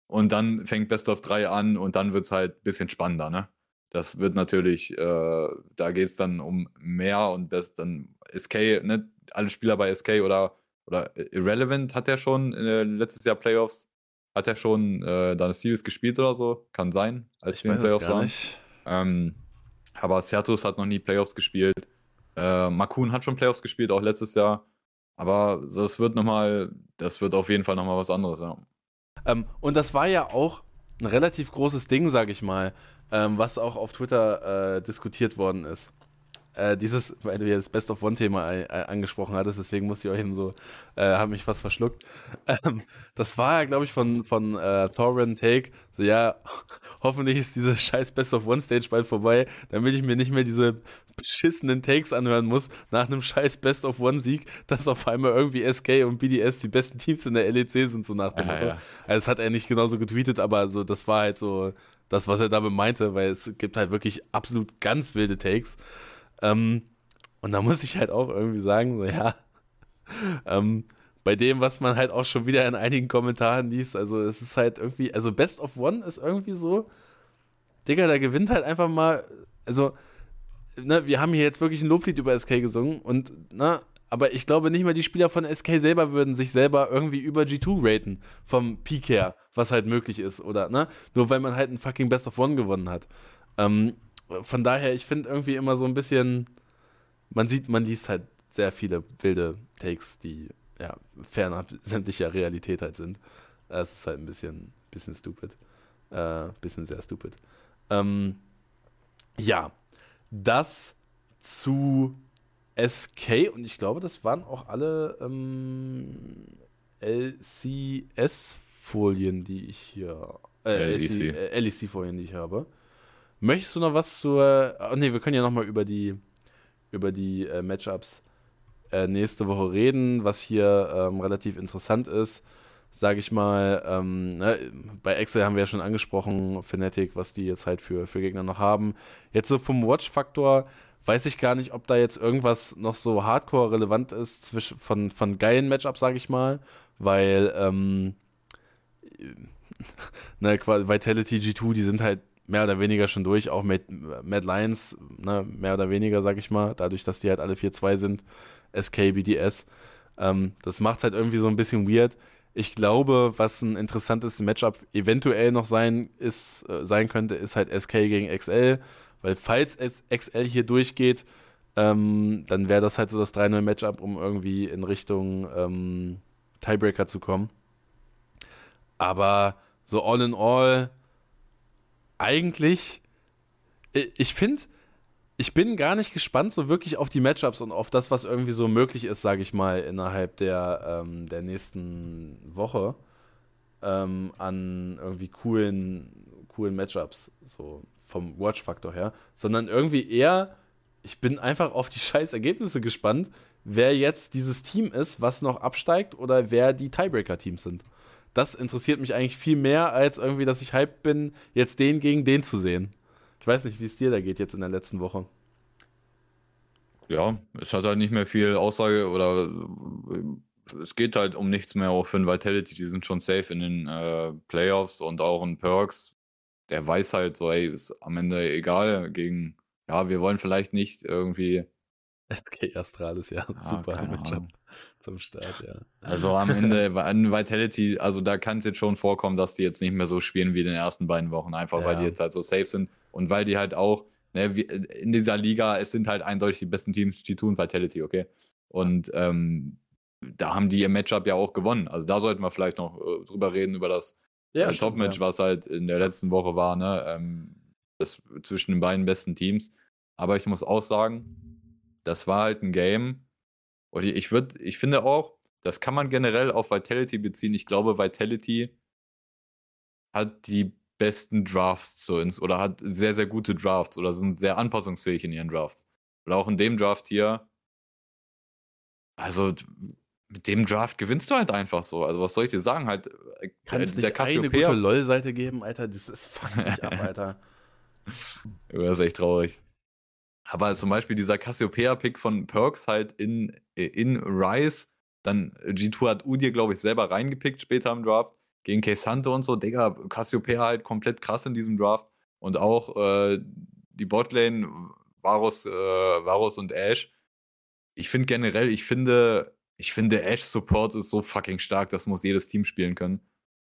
Und dann fängt Best of 3 an und dann wird es halt ein bisschen spannender, ne? Das wird natürlich, äh, da geht es dann um mehr und best dann SK, ne? Alle Spieler bei SK oder, oder Irrelevant hat er schon äh, letztes Jahr Playoffs, hat er schon äh, dann Series gespielt oder so? Kann sein, als ich in Playoffs waren. Ähm, aber Certus hat noch nie Playoffs gespielt. Äh, Makun hat schon Playoffs gespielt, auch letztes Jahr. Aber das wird nochmal, das wird auf jeden Fall nochmal was anderes, ja. Ähm, und das war ja auch ein relativ großes Ding, sag ich mal, ähm, was auch auf Twitter äh, diskutiert worden ist äh, dieses, weil du ja das Best of One-Thema äh, angesprochen hattest, deswegen musste ich auch eben so, äh, habe mich fast verschluckt. Ähm, das war ja, glaube ich, von, von äh, Thorin Take, so ja, hoffentlich ist diese scheiß Best of One-Stage bald vorbei, damit ich mir nicht mehr diese beschissenen Takes anhören muss, nach einem scheiß Best of One-Sieg, dass auf einmal irgendwie SK und BDS die besten Teams in der LEC sind, so nach dem Motto. Ja. Also das hat er nicht genauso getweetet, aber so, das war halt so das, was er damit meinte, weil es gibt halt wirklich absolut ganz wilde Takes. Ähm, und da muss ich halt auch irgendwie sagen, so ja, ähm, bei dem, was man halt auch schon wieder in einigen Kommentaren liest, also es ist halt irgendwie, also Best of One ist irgendwie so, Digga, der gewinnt halt einfach mal, also, ne, wir haben hier jetzt wirklich ein Loblied über SK gesungen und, ne, aber ich glaube nicht mal die Spieler von SK selber würden sich selber irgendwie über G2 raten, vom Peak her, was halt möglich ist, oder, ne, nur weil man halt ein fucking Best of One gewonnen hat. Ähm, von daher, ich finde irgendwie immer so ein bisschen, man sieht, man liest halt sehr viele wilde Takes, die ja fernab sämtlicher Realität halt sind. Es ist halt ein bisschen, bisschen stupid. Äh, bisschen sehr stupid. Ähm, ja, das zu SK und ich glaube, das waren auch alle ähm, LCS-Folien, die ich hier. Äh, LEC-Folien, äh, die ich habe. Möchtest du noch was zur. Oh ne, wir können ja nochmal über die, über die äh, Matchups äh, nächste Woche reden, was hier ähm, relativ interessant ist. Sage ich mal, ähm, ne, bei Excel haben wir ja schon angesprochen, Fnatic, was die jetzt halt für, für Gegner noch haben. Jetzt so vom Watch-Faktor weiß ich gar nicht, ob da jetzt irgendwas noch so hardcore relevant ist zwischen, von, von geilen Matchups, sage ich mal, weil ähm, ne, Vitality G2, die sind halt mehr oder weniger schon durch, auch mit Mad Lions, ne, mehr oder weniger, sag ich mal, dadurch, dass die halt alle 4-2 sind, SK, BDS. Ähm, das macht halt irgendwie so ein bisschen weird. Ich glaube, was ein interessantes Matchup eventuell noch sein, ist, äh, sein könnte, ist halt SK gegen XL, weil falls XL hier durchgeht, ähm, dann wäre das halt so das 3-0-Matchup, um irgendwie in Richtung ähm, Tiebreaker zu kommen. Aber so all in all eigentlich, ich finde, ich bin gar nicht gespannt so wirklich auf die Matchups und auf das, was irgendwie so möglich ist, sage ich mal, innerhalb der, ähm, der nächsten Woche ähm, an irgendwie coolen, coolen Matchups, so vom Watch-Faktor her, sondern irgendwie eher, ich bin einfach auf die scheiß Ergebnisse gespannt, wer jetzt dieses Team ist, was noch absteigt oder wer die Tiebreaker-Teams sind das interessiert mich eigentlich viel mehr, als irgendwie, dass ich hyped bin, jetzt den gegen den zu sehen. Ich weiß nicht, wie es dir da geht jetzt in der letzten Woche. Ja, es hat halt nicht mehr viel Aussage oder es geht halt um nichts mehr auch für ein Vitality. Die sind schon safe in den äh, Playoffs und auch in Perks. Der weiß halt so, ey, ist am Ende egal gegen, ja, wir wollen vielleicht nicht irgendwie. SK Astralis, ja, ja super Matchup zum Start, ja. Also am Ende an Vitality, also da kann es jetzt schon vorkommen, dass die jetzt nicht mehr so spielen wie in den ersten beiden Wochen, einfach ja. weil die jetzt halt so safe sind und weil die halt auch, ne, in dieser Liga, es sind halt eindeutig die besten Teams, die tun Vitality, okay? Und ähm, da haben die ihr Matchup ja auch gewonnen. Also da sollten wir vielleicht noch äh, drüber reden, über das ja, äh, Top-Match, ja. was halt in der letzten Woche war, ne? Ähm, das zwischen den beiden besten Teams. Aber ich muss auch sagen, das war halt ein Game, und ich würde, ich finde auch, das kann man generell auf Vitality beziehen. Ich glaube, Vitality hat die besten Drafts so ins, oder hat sehr, sehr gute Drafts oder sind sehr anpassungsfähig in ihren Drafts. Und auch in dem Draft hier, also mit dem Draft gewinnst du halt einfach so. Also was soll ich dir sagen? Halt, äh, Kannst der nicht eine gute LOL-Seite geben, Alter? Das ist fuck mich ab, Alter. das ist echt traurig. Aber zum Beispiel dieser Cassiopeia-Pick von Perks halt in, in Rise, dann G2 hat Udir, glaube ich, selber reingepickt später im Draft, gegen Hunter und so. Digga, Cassiopeia halt komplett krass in diesem Draft. Und auch äh, die Botlane, Varus, äh, Varus und Ash. Ich finde generell, ich finde, ich finde Ash Support ist so fucking stark, das muss jedes Team spielen können.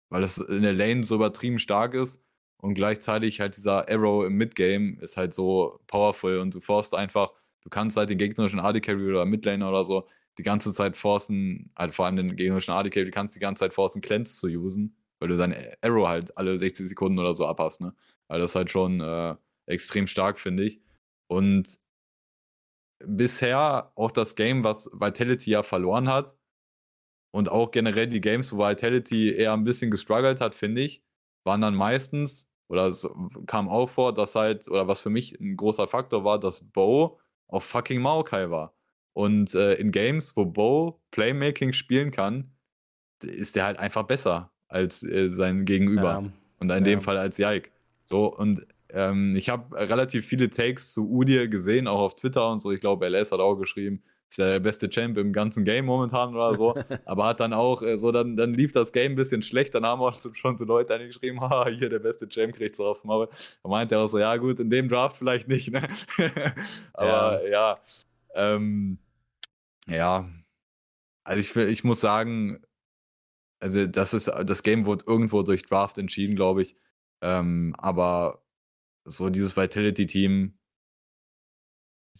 Weil es in der Lane so übertrieben stark ist und gleichzeitig halt dieser Arrow im Midgame ist halt so powerful und du forst einfach, du kannst halt den gegnerischen AD Carry oder Midlaner oder so die ganze Zeit forcen, halt vor allem den gegnerischen AD Carry, du kannst die ganze Zeit forcen, Cleanse zu usen, weil du dein Arrow halt alle 60 Sekunden oder so abhast, ne? Also das ist halt schon äh, extrem stark, finde ich. Und bisher auch das Game, was Vitality ja verloren hat, und auch generell die Games, wo Vitality eher ein bisschen gestruggelt hat, finde ich, waren dann meistens, oder es kam auch vor, dass halt, oder was für mich ein großer Faktor war, dass Bo auf fucking Maokai war. Und äh, in Games, wo Bo Playmaking spielen kann, ist der halt einfach besser als äh, sein Gegenüber. Ja. Und in ja. dem Fall als Jaik. So, und ähm, ich habe relativ viele Takes zu Udir gesehen, auch auf Twitter und so. Ich glaube, LS hat auch geschrieben, ja der beste Champ im ganzen Game momentan oder so. aber hat dann auch, äh, so, dann, dann lief das Game ein bisschen schlecht. Dann haben auch schon so Leute geschrieben, ha, hier der beste Champ kriegt so aufs Maul. Da meint er auch so, ja, gut, in dem Draft vielleicht nicht, ne? aber ja, ja, ähm, ja. Also ich, ich muss sagen, also das ist, das Game wurde irgendwo durch Draft entschieden, glaube ich. Ähm, aber so dieses Vitality-Team,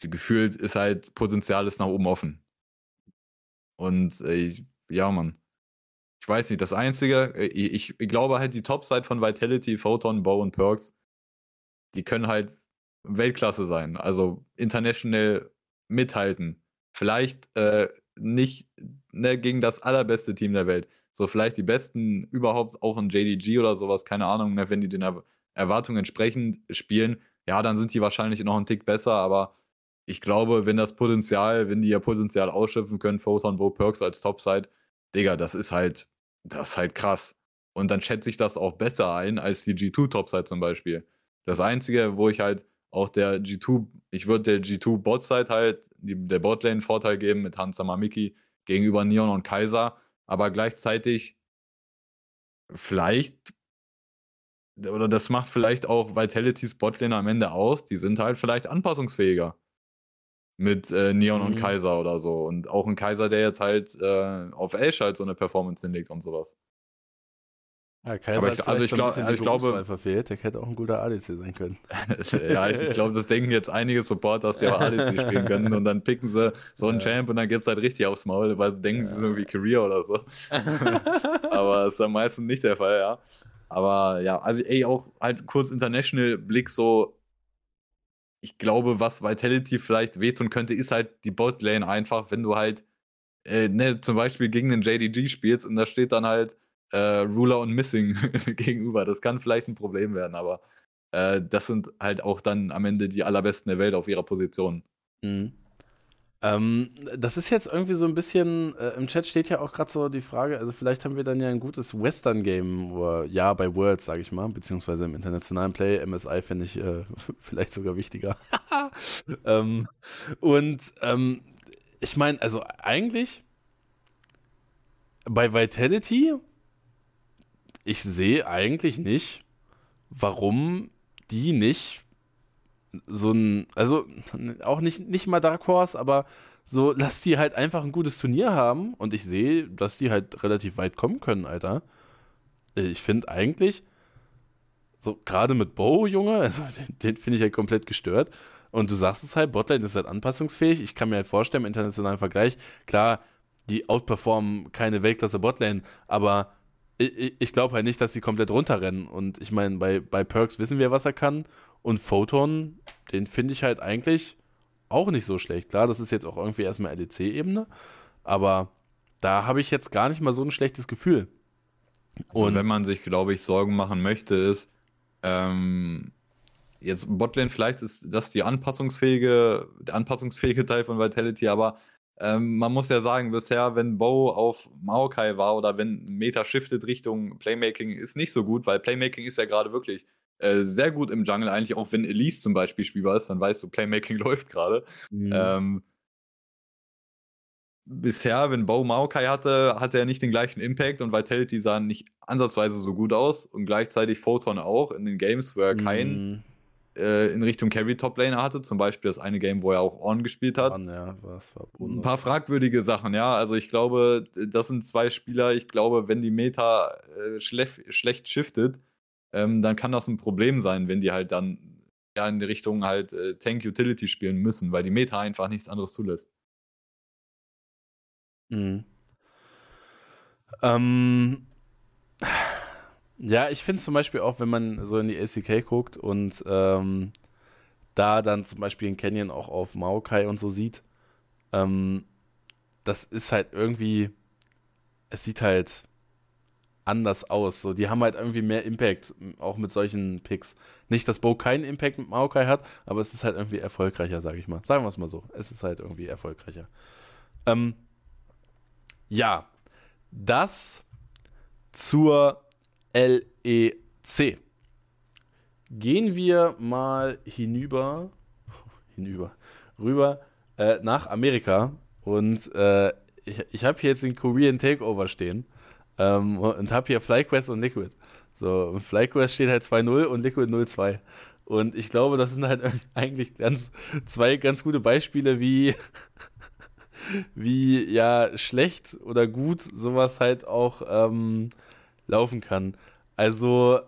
gefühlt ist halt Potenzial ist nach oben offen. Und äh, ja, Mann. Ich weiß nicht, das Einzige, äh, ich, ich glaube halt, die Topside von Vitality, Photon, Bow und Perks, die können halt Weltklasse sein. Also international mithalten. Vielleicht äh, nicht ne, gegen das allerbeste Team der Welt. So vielleicht die besten überhaupt auch in JDG oder sowas, keine Ahnung, ne, wenn die den er Erwartungen entsprechend spielen, ja, dann sind die wahrscheinlich noch einen Tick besser, aber ich glaube, wenn das Potenzial, wenn die ja Potenzial ausschöpfen können, Photon, Bo Perks als Topside, Digga, das ist halt, das ist halt krass. Und dann schätze ich das auch besser ein als die G2 Topside zum Beispiel. Das Einzige, wo ich halt auch der G2, ich würde der G2 Botside halt die, der Botlane Vorteil geben mit Hansa Mamiki gegenüber Neon und Kaiser, aber gleichzeitig vielleicht oder das macht vielleicht auch Vitality's Botlane am Ende aus, die sind halt vielleicht anpassungsfähiger mit äh, Neon mhm. und Kaiser oder so. Und auch ein Kaiser, der jetzt halt äh, auf Ash halt so eine Performance hinlegt und sowas. Ja, Kaiser ich, also ich, glaub, also ich glaube, verfehlt. Der hätte auch ein guter ADC sein können. ja, ich, ich glaube, das denken jetzt einige Supporters, die auch ADC spielen können und dann picken sie so einen ja. Champ und dann geht es halt richtig aufs Maul, weil sie denken, ja. sie sind irgendwie Career oder so. Aber das ist am meisten nicht der Fall, ja. Aber ja, also ey, auch halt kurz International Blick so, ich glaube, was Vitality vielleicht wehtun könnte, ist halt die Botlane einfach, wenn du halt äh, ne, zum Beispiel gegen den JDG spielst und da steht dann halt äh, Ruler und Missing gegenüber. Das kann vielleicht ein Problem werden, aber äh, das sind halt auch dann am Ende die allerbesten der Welt auf ihrer Position. Mhm. Ähm, das ist jetzt irgendwie so ein bisschen, äh, im Chat steht ja auch gerade so die Frage, also vielleicht haben wir dann ja ein gutes Western-Game, ja, bei Worlds, sage ich mal, beziehungsweise im internationalen Play, MSI fände ich äh, vielleicht sogar wichtiger. ähm, und ähm, ich meine, also eigentlich bei Vitality, ich sehe eigentlich nicht, warum die nicht so ein, also auch nicht, nicht mal Dark Horse, aber so, lass die halt einfach ein gutes Turnier haben und ich sehe, dass die halt relativ weit kommen können, Alter. Ich finde eigentlich, so gerade mit Bo, Junge, also den, den finde ich halt komplett gestört. Und du sagst es halt, Botlane ist halt anpassungsfähig. Ich kann mir halt vorstellen, im internationalen Vergleich, klar, die outperformen keine Weltklasse Botlane, aber ich, ich glaube halt nicht, dass sie komplett runterrennen. Und ich meine, bei, bei Perks wissen wir, was er kann. Und Photon, den finde ich halt eigentlich auch nicht so schlecht. Klar, das ist jetzt auch irgendwie erstmal LEC-Ebene, aber da habe ich jetzt gar nicht mal so ein schlechtes Gefühl. Also und wenn man sich, glaube ich, Sorgen machen möchte, ist, ähm, jetzt Botlane, vielleicht ist das die anpassungsfähige, der anpassungsfähige Teil von Vitality, aber ähm, man muss ja sagen, bisher, wenn Bo auf Maokai war oder wenn Meta shiftet Richtung Playmaking, ist nicht so gut, weil Playmaking ist ja gerade wirklich äh, sehr gut im Jungle eigentlich, auch wenn Elise zum Beispiel spielbar ist, dann weißt du, Playmaking läuft gerade. Mhm. Ähm, bisher, wenn Bo Maokai hatte, hatte er nicht den gleichen Impact und Vitality sah nicht ansatzweise so gut aus und gleichzeitig Photon auch in den Games, wo er keinen mm. äh, in Richtung Carry Top Laner hatte, zum Beispiel das eine Game, wo er auch On gespielt hat. On, ja, Ein paar fragwürdige Sachen, ja. Also ich glaube, das sind zwei Spieler. Ich glaube, wenn die Meta äh, schlecht, schlecht shiftet, ähm, dann kann das ein Problem sein, wenn die halt dann ja in die Richtung halt äh, Tank Utility spielen müssen, weil die Meta einfach nichts anderes zulässt. Mhm. Ähm, ja, ich finde zum Beispiel auch, wenn man so in die ACK guckt und ähm, da dann zum Beispiel in Canyon auch auf Maokai und so sieht, ähm, das ist halt irgendwie, es sieht halt anders aus. So, die haben halt irgendwie mehr Impact, auch mit solchen Picks. Nicht, dass Bo keinen Impact mit Maokai hat, aber es ist halt irgendwie erfolgreicher, sage ich mal. Sagen wir es mal so. Es ist halt irgendwie erfolgreicher. Ähm, ja, das zur LEC. Gehen wir mal hinüber, hinüber, rüber äh, nach Amerika und äh, ich, ich habe hier jetzt den Korean Takeover stehen ähm, und habe hier FlyQuest und Liquid. So, FlyQuest steht halt 2-0 und Liquid 0-2. Und ich glaube, das sind halt eigentlich ganz, zwei ganz gute Beispiele, wie wie ja schlecht oder gut sowas halt auch ähm, laufen kann. Also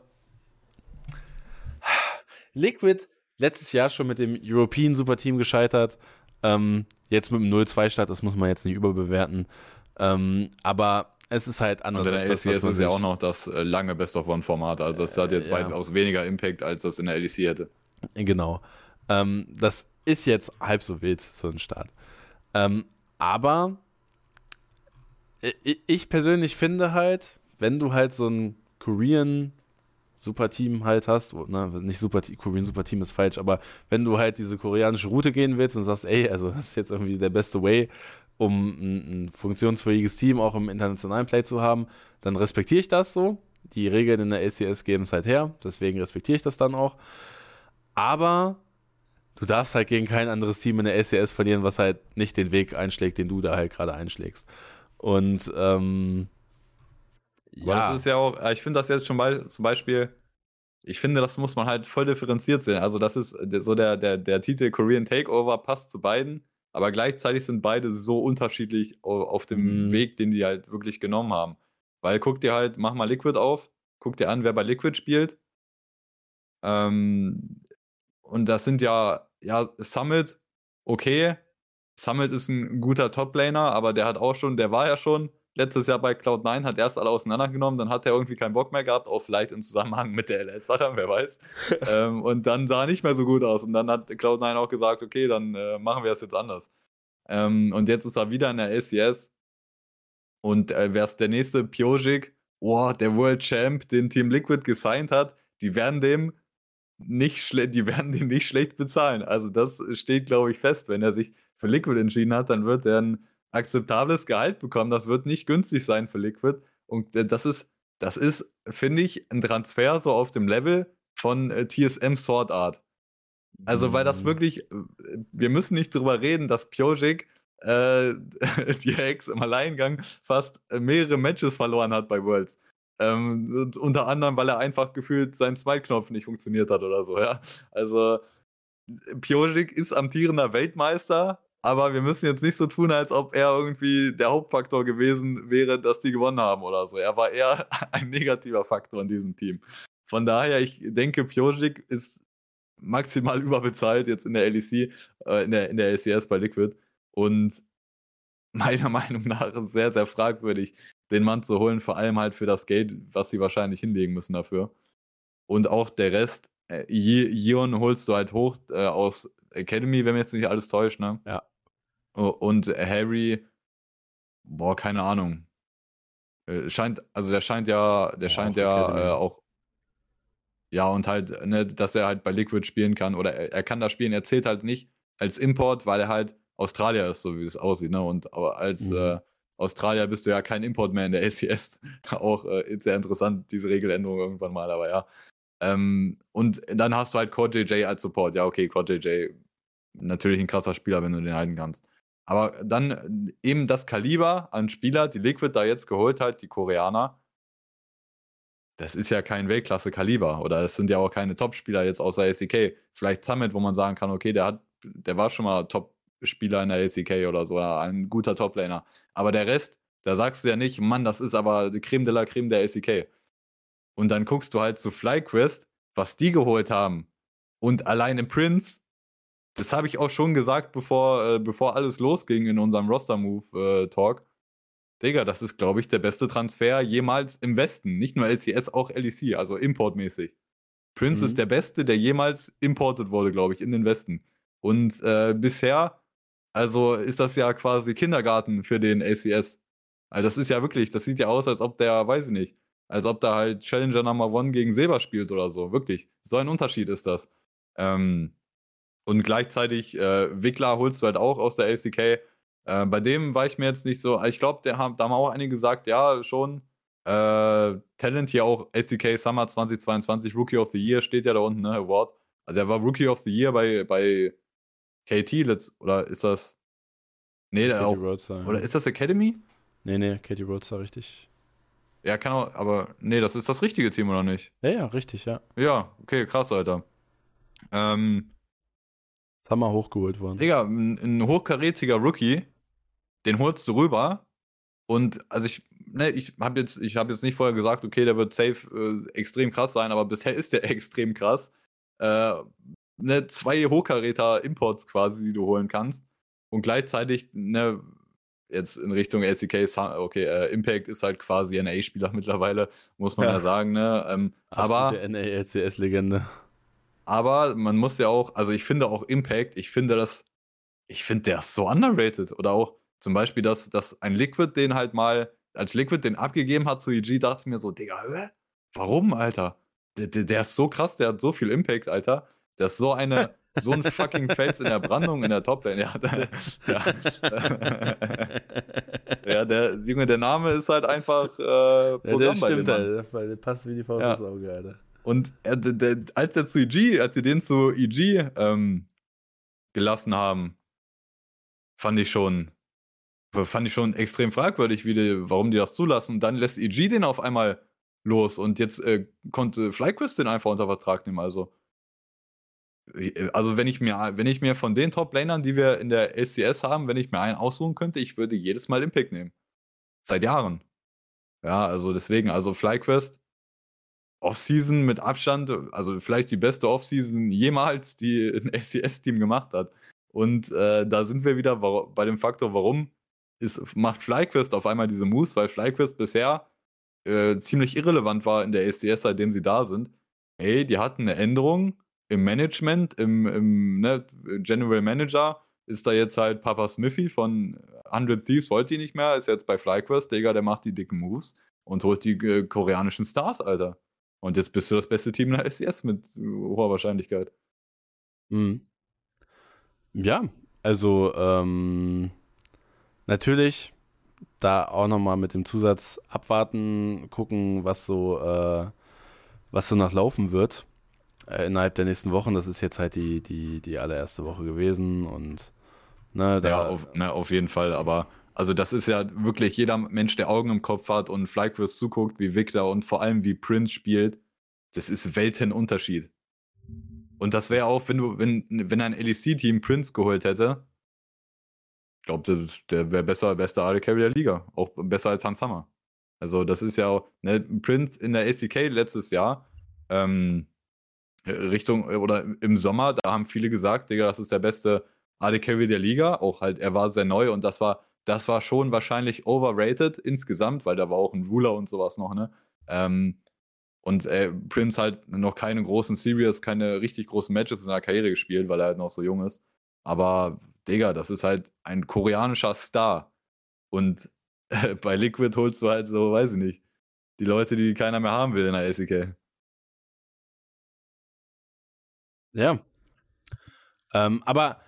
Liquid letztes Jahr schon mit dem European Superteam gescheitert. Ähm, jetzt mit dem 0-2-Start, das muss man jetzt nicht überbewerten. Ähm, aber es ist halt anders. Und in der LCS ist ja auch noch das äh, lange Best-of-One-Format. Also das hat jetzt äh, ja. weitaus weniger Impact, als das in der LEC hätte. Genau. Ähm, das ist jetzt halb so wild, so ein Start. Ähm, aber ich persönlich finde halt, wenn du halt so ein Korean Superteam halt hast, ne, nicht Super Korean Superteam ist falsch, aber wenn du halt diese koreanische Route gehen willst und sagst, ey, also das ist jetzt irgendwie der beste Way, um ein, ein funktionsfähiges Team auch im internationalen Play zu haben, dann respektiere ich das so. Die Regeln in der ACS geben es halt her, deswegen respektiere ich das dann auch. Aber du darfst halt gegen kein anderes Team in der SCS verlieren, was halt nicht den Weg einschlägt, den du da halt gerade einschlägst. Und ähm, ja. Aber das ist ja auch, äh, ich finde das jetzt schon mal zum Beispiel, ich finde, das muss man halt voll differenziert sehen. Also, das ist so der, der, der Titel Korean Takeover passt zu beiden, aber gleichzeitig sind beide so unterschiedlich auf dem mhm. Weg, den die halt wirklich genommen haben. Weil guck dir halt, mach mal Liquid auf, guck dir an, wer bei Liquid spielt. Ähm, und das sind ja ja, Summit, okay. Summit ist ein guter Top-Laner, aber der hat auch schon, der war ja schon letztes Jahr bei Cloud9, hat erst alle auseinandergenommen, dann hat er irgendwie keinen Bock mehr gehabt, auch vielleicht im Zusammenhang mit der LS-Sache, wer weiß. ähm, und dann sah er nicht mehr so gut aus. Und dann hat Cloud9 auch gesagt, okay, dann äh, machen wir es jetzt anders. Ähm, und jetzt ist er wieder in der LCS. Und äh, wer ist der nächste? Piojic, oh, der World Champ, den Team Liquid gesigned hat, die werden dem nicht schlecht, die werden den nicht schlecht bezahlen. Also das steht, glaube ich, fest. Wenn er sich für Liquid entschieden hat, dann wird er ein akzeptables Gehalt bekommen. Das wird nicht günstig sein für Liquid. Und äh, das ist, das ist, finde ich, ein Transfer so auf dem Level von äh, TSM Sword Art. Also, weil das mhm. wirklich, äh, wir müssen nicht drüber reden, dass Piojic äh, die Hex im Alleingang fast mehrere Matches verloren hat bei Worlds. Ähm, unter anderem, weil er einfach gefühlt sein Zweitknopf nicht funktioniert hat oder so, ja. Also, Piojic ist amtierender Weltmeister, aber wir müssen jetzt nicht so tun, als ob er irgendwie der Hauptfaktor gewesen wäre, dass die gewonnen haben oder so. Er war eher ein negativer Faktor in diesem Team. Von daher, ich denke, Piojic ist maximal überbezahlt jetzt in der LEC, äh, in, der, in der LCS bei Liquid und meiner Meinung nach sehr, sehr fragwürdig, den Mann zu holen, vor allem halt für das Geld, was sie wahrscheinlich hinlegen müssen dafür. Und auch der Rest, äh, Ion holst du halt hoch äh, aus Academy, wenn mir jetzt nicht alles täuscht, ne? Ja. Und Harry, boah, keine Ahnung. Äh, scheint, also der scheint ja, der ja, scheint ja äh, auch, ja, und halt, ne, dass er halt bei Liquid spielen kann oder er, er, kann da spielen, er zählt halt nicht als Import, weil er halt Australier ist, so wie es aussieht, ne? Und als, mhm. äh, Australier bist du ja kein Import mehr in der ACS. Auch äh, sehr interessant, diese Regeländerung irgendwann mal, aber ja. Ähm, und dann hast du halt Core JJ als Support. Ja, okay, Core JJ, natürlich ein krasser Spieler, wenn du den halten kannst. Aber dann eben das Kaliber an Spieler, die Liquid da jetzt geholt hat, die Koreaner, das ist ja kein Weltklasse-Kaliber oder das sind ja auch keine Top-Spieler jetzt außer SEK. Vielleicht Summit, wo man sagen kann, okay, der hat, der war schon mal Top-Spieler in der SEK oder so, oder ein guter Top-Laner. Aber der Rest, da sagst du ja nicht, Mann, das ist aber Creme de la Creme der SEK. Und dann guckst du halt zu FlyQuest, was die geholt haben. Und alleine Prince, das habe ich auch schon gesagt, bevor, äh, bevor alles losging in unserem Roster-Move-Talk. Äh, Digga, das ist, glaube ich, der beste Transfer jemals im Westen. Nicht nur LCS, auch LEC, also importmäßig. Prince mhm. ist der beste, der jemals importet wurde, glaube ich, in den Westen. Und äh, bisher, also ist das ja quasi Kindergarten für den ACS. Also das ist ja wirklich, das sieht ja aus, als ob der, weiß ich nicht, als ob da halt Challenger Number One gegen Silber spielt oder so. Wirklich. So ein Unterschied ist das. Ähm, und gleichzeitig, äh, Wickler holst du halt auch aus der LCK. Äh, bei dem war ich mir jetzt nicht so, ich glaube, da haben auch einige gesagt, ja, schon. Äh, Talent hier auch SDK Summer 2022 Rookie of the Year steht ja da unten, ne, Award. Also er war Rookie of the Year bei, bei KT, let's, oder ist das. Nee, der auch. Roadstar, oder ja. ist das Academy? Nee, nee, Katie Roadstar, richtig. Ja, kann auch, aber nee, das ist das richtige Team, oder nicht? Ja, ja, richtig, ja. Ja, okay, krass, Alter. Ähm. Summer hochgeholt worden. Digga, ein, ein hochkarätiger Rookie, den holst du rüber und also ich, ne, ich habe jetzt, ich habe jetzt nicht vorher gesagt, okay, der wird safe äh, extrem krass sein, aber bisher ist der extrem krass. Äh, ne, zwei Hochkaräter Imports quasi, die du holen kannst und gleichzeitig ne, jetzt in Richtung LCK, okay, äh, Impact ist halt quasi NA-Spieler mittlerweile, muss man ja, ja sagen, ne? Ähm, aber NA-LCS-Legende. Aber man muss ja auch, also ich finde auch Impact, ich finde das, ich finde der ist so underrated oder auch zum Beispiel, dass, dass ein Liquid den halt mal, als Liquid den abgegeben hat zu EG, dachte ich mir so, Digga, hä? warum, Alter? Der, der, der, ist so krass, der hat so viel Impact, Alter. Der ist so eine, so ein fucking Fels in der Brandung in der Toplane. Ja, der, ja. ja, der Junge, der Name ist halt einfach äh, Programm ja, der stimmt, Alter. Der passt wie die Faust ja. aufs Auge, Alter. Und er, der, als er zu EG, als sie den zu EG ähm, gelassen haben, fand ich schon, fand ich schon extrem fragwürdig, wie die, warum die das zulassen. Und dann lässt EG den auf einmal los und jetzt äh, konnte FlyQuest den einfach unter Vertrag nehmen. Also, also wenn ich mir, wenn ich mir von den Top-Lanern, die wir in der LCS haben, wenn ich mir einen aussuchen könnte, ich würde jedes Mal Impact nehmen. Seit Jahren. Ja, also deswegen, also FlyQuest, Offseason mit Abstand, also vielleicht die beste Offseason jemals, die ein LCS-Team gemacht hat. Und äh, da sind wir wieder bei dem Faktor, warum ist, macht FlyQuest auf einmal diese Moves, weil FlyQuest bisher äh, ziemlich irrelevant war in der ACS, seitdem sie da sind. Ey, die hatten eine Änderung im Management, im, im ne, General Manager ist da jetzt halt Papa Smithy von 100 Thieves, wollte die nicht mehr, ist jetzt bei FlyQuest, Digga, der macht die dicken Moves und holt die äh, koreanischen Stars, Alter. Und jetzt bist du das beste Team in der SCS mit hoher Wahrscheinlichkeit. Mhm. Ja, also ähm, Natürlich da auch nochmal mit dem Zusatz abwarten, gucken, was so, äh, was so noch laufen wird äh, innerhalb der nächsten Wochen. Das ist jetzt halt die, die, die allererste Woche gewesen und ne, da, ja, auf, ne, auf jeden Fall, aber also das ist ja wirklich jeder Mensch, der Augen im Kopf hat und Flyquist zuguckt, wie Victor und vor allem wie Prince spielt, das ist Weltenunterschied. Und das wäre auch, wenn du, wenn, wenn ein LEC-Team Prince geholt hätte, glaube, der wäre besser, bester AD Carry der Liga. Auch besser als Hans Hammer. Also, das ist ja auch, ne, Print in der ACK letztes Jahr, ähm, Richtung, oder im Sommer, da haben viele gesagt, Digga, das ist der beste AD Carry der Liga. Auch halt, er war sehr neu und das war, das war schon wahrscheinlich overrated insgesamt, weil da war auch ein Ruler und sowas noch, ne? Ähm, und äh, Prince halt noch keine großen Series, keine richtig großen Matches in seiner Karriere gespielt, weil er halt noch so jung ist. Aber Digga, das ist halt ein koreanischer Star. Und äh, bei Liquid holst du halt so, weiß ich nicht, die Leute, die keiner mehr haben will in der SEK. Ja. Ähm, aber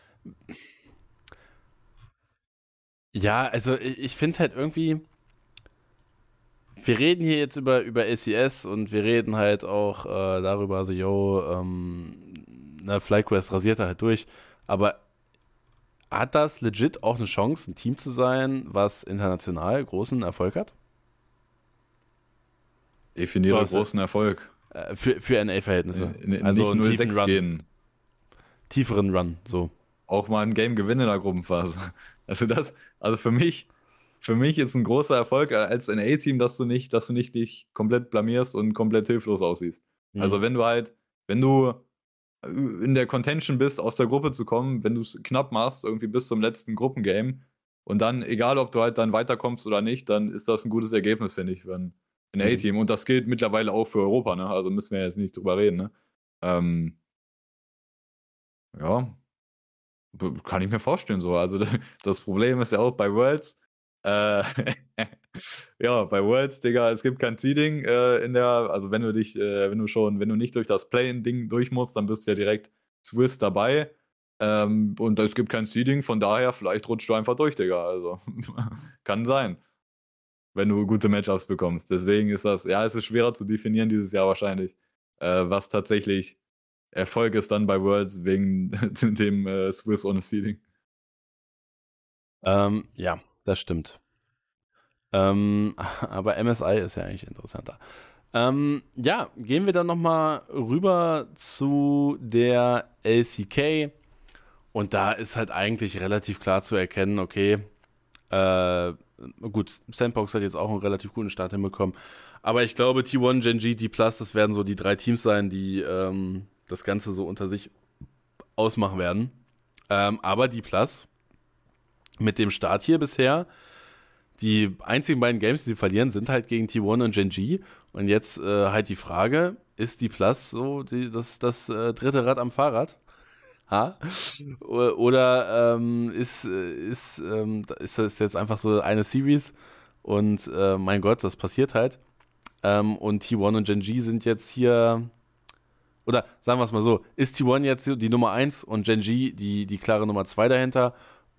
ja, also ich finde halt irgendwie, wir reden hier jetzt über, über SES und wir reden halt auch äh, darüber, also, yo, ähm, ne, FlyQuest rasiert halt durch, aber hat das legit auch eine Chance, ein Team zu sein, was international großen Erfolg hat? Definiere großen Erfolg. Äh, für, für NA-Verhältnisse. Also nicht 0 Run. gehen. Tieferen Run, so. Auch mal ein Game gewinnen in der Gruppenphase. Also das, also für mich, für mich ist ein großer Erfolg als NA-Team, dass du nicht, dass du nicht dich komplett blamierst und komplett hilflos aussiehst. Mhm. Also wenn du halt, wenn du in der Contention bist, aus der Gruppe zu kommen, wenn du es knapp machst, irgendwie bis zum letzten Gruppengame und dann, egal ob du halt dann weiterkommst oder nicht, dann ist das ein gutes Ergebnis, finde ich, wenn ein A-Team. Mhm. Und das gilt mittlerweile auch für Europa, ne? Also müssen wir jetzt nicht drüber reden, ne? Ähm, ja, kann ich mir vorstellen so. Also das Problem ist ja auch bei Worlds, äh, ja, bei Worlds, Digga, es gibt kein Seeding äh, in der, also wenn du dich, äh, wenn du schon, wenn du nicht durch das Play-In-Ding durch musst, dann bist du ja direkt Swiss dabei. Ähm, und es gibt kein Seeding, von daher, vielleicht rutscht du einfach durch, Digga. Also, kann sein. Wenn du gute Matchups bekommst. Deswegen ist das, ja, es ist schwerer zu definieren dieses Jahr wahrscheinlich, äh, was tatsächlich Erfolg ist dann bei Worlds wegen dem äh, Swiss ohne Seeding. Ähm, ja, das stimmt. Ähm, aber MSI ist ja eigentlich interessanter. Ähm, ja, gehen wir dann nochmal rüber zu der LCK. Und da ist halt eigentlich relativ klar zu erkennen, okay, äh, gut, Sandbox hat jetzt auch einen relativ guten Start hinbekommen. Aber ich glaube, T1, Gen G, D Plus, das werden so die drei Teams sein, die ähm, das Ganze so unter sich ausmachen werden. Ähm, aber D Plus mit dem Start hier bisher. Die einzigen beiden Games, die sie verlieren, sind halt gegen T1 und Gen G. Und jetzt äh, halt die Frage, ist die Plus so die, das, das äh, dritte Rad am Fahrrad? Ha? Oder ähm, ist, ist, ähm, ist das jetzt einfach so eine Series und äh, mein Gott, das passiert halt. Ähm, und T1 und Gen G sind jetzt hier oder sagen wir es mal so, ist T1 jetzt die Nummer 1 und Gen G die, die klare Nummer 2 dahinter?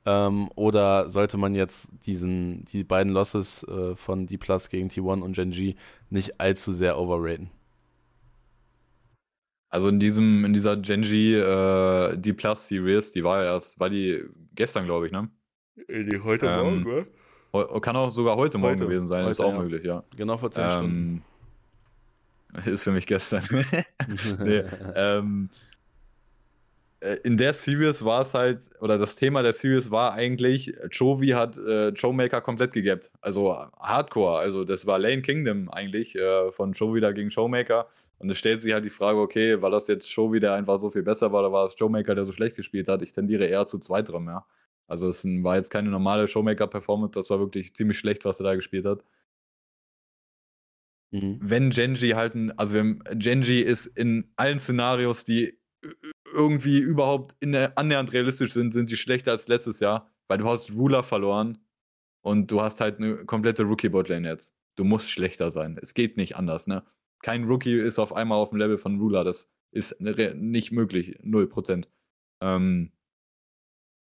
Ähm, oder sollte man jetzt diesen, die beiden Losses äh, von D Plus gegen T1 und Gen G nicht allzu sehr overraten? Also in diesem, in dieser Gen G äh, D Plus Series, die war ja erst, war die gestern, glaube ich, ne? Die heute ähm, Morgen, ne? Kann auch sogar heute, heute Morgen gewesen sein, heute, ist auch ja. möglich, ja. Genau vor 10 ähm, Stunden. Ist für mich gestern. nee, ähm, äh, in der Series war es halt, oder das Thema der Series war eigentlich, Chovy hat äh, Showmaker komplett gegappt. Also Hardcore. Also das war Lane Kingdom eigentlich äh, von Chovy da gegen Showmaker. Und es stellt sich halt die Frage, okay, war das jetzt Chovy, der einfach so viel besser war, oder war es Showmaker, der so schlecht gespielt hat? Ich tendiere eher zu zweiterem, ja. Also es war jetzt keine normale Showmaker-Performance, das war wirklich ziemlich schlecht, was er da gespielt hat. Mhm. Wenn Genji halt ein, also wenn Genji ist in allen Szenarios, die irgendwie überhaupt in der, annähernd realistisch sind, sind die schlechter als letztes Jahr, weil du hast Ruler verloren und du hast halt eine komplette Rookie-Botlane jetzt. Du musst schlechter sein. Es geht nicht anders, ne? Kein Rookie ist auf einmal auf dem Level von Ruler. Das ist nicht möglich. 0%. Ähm,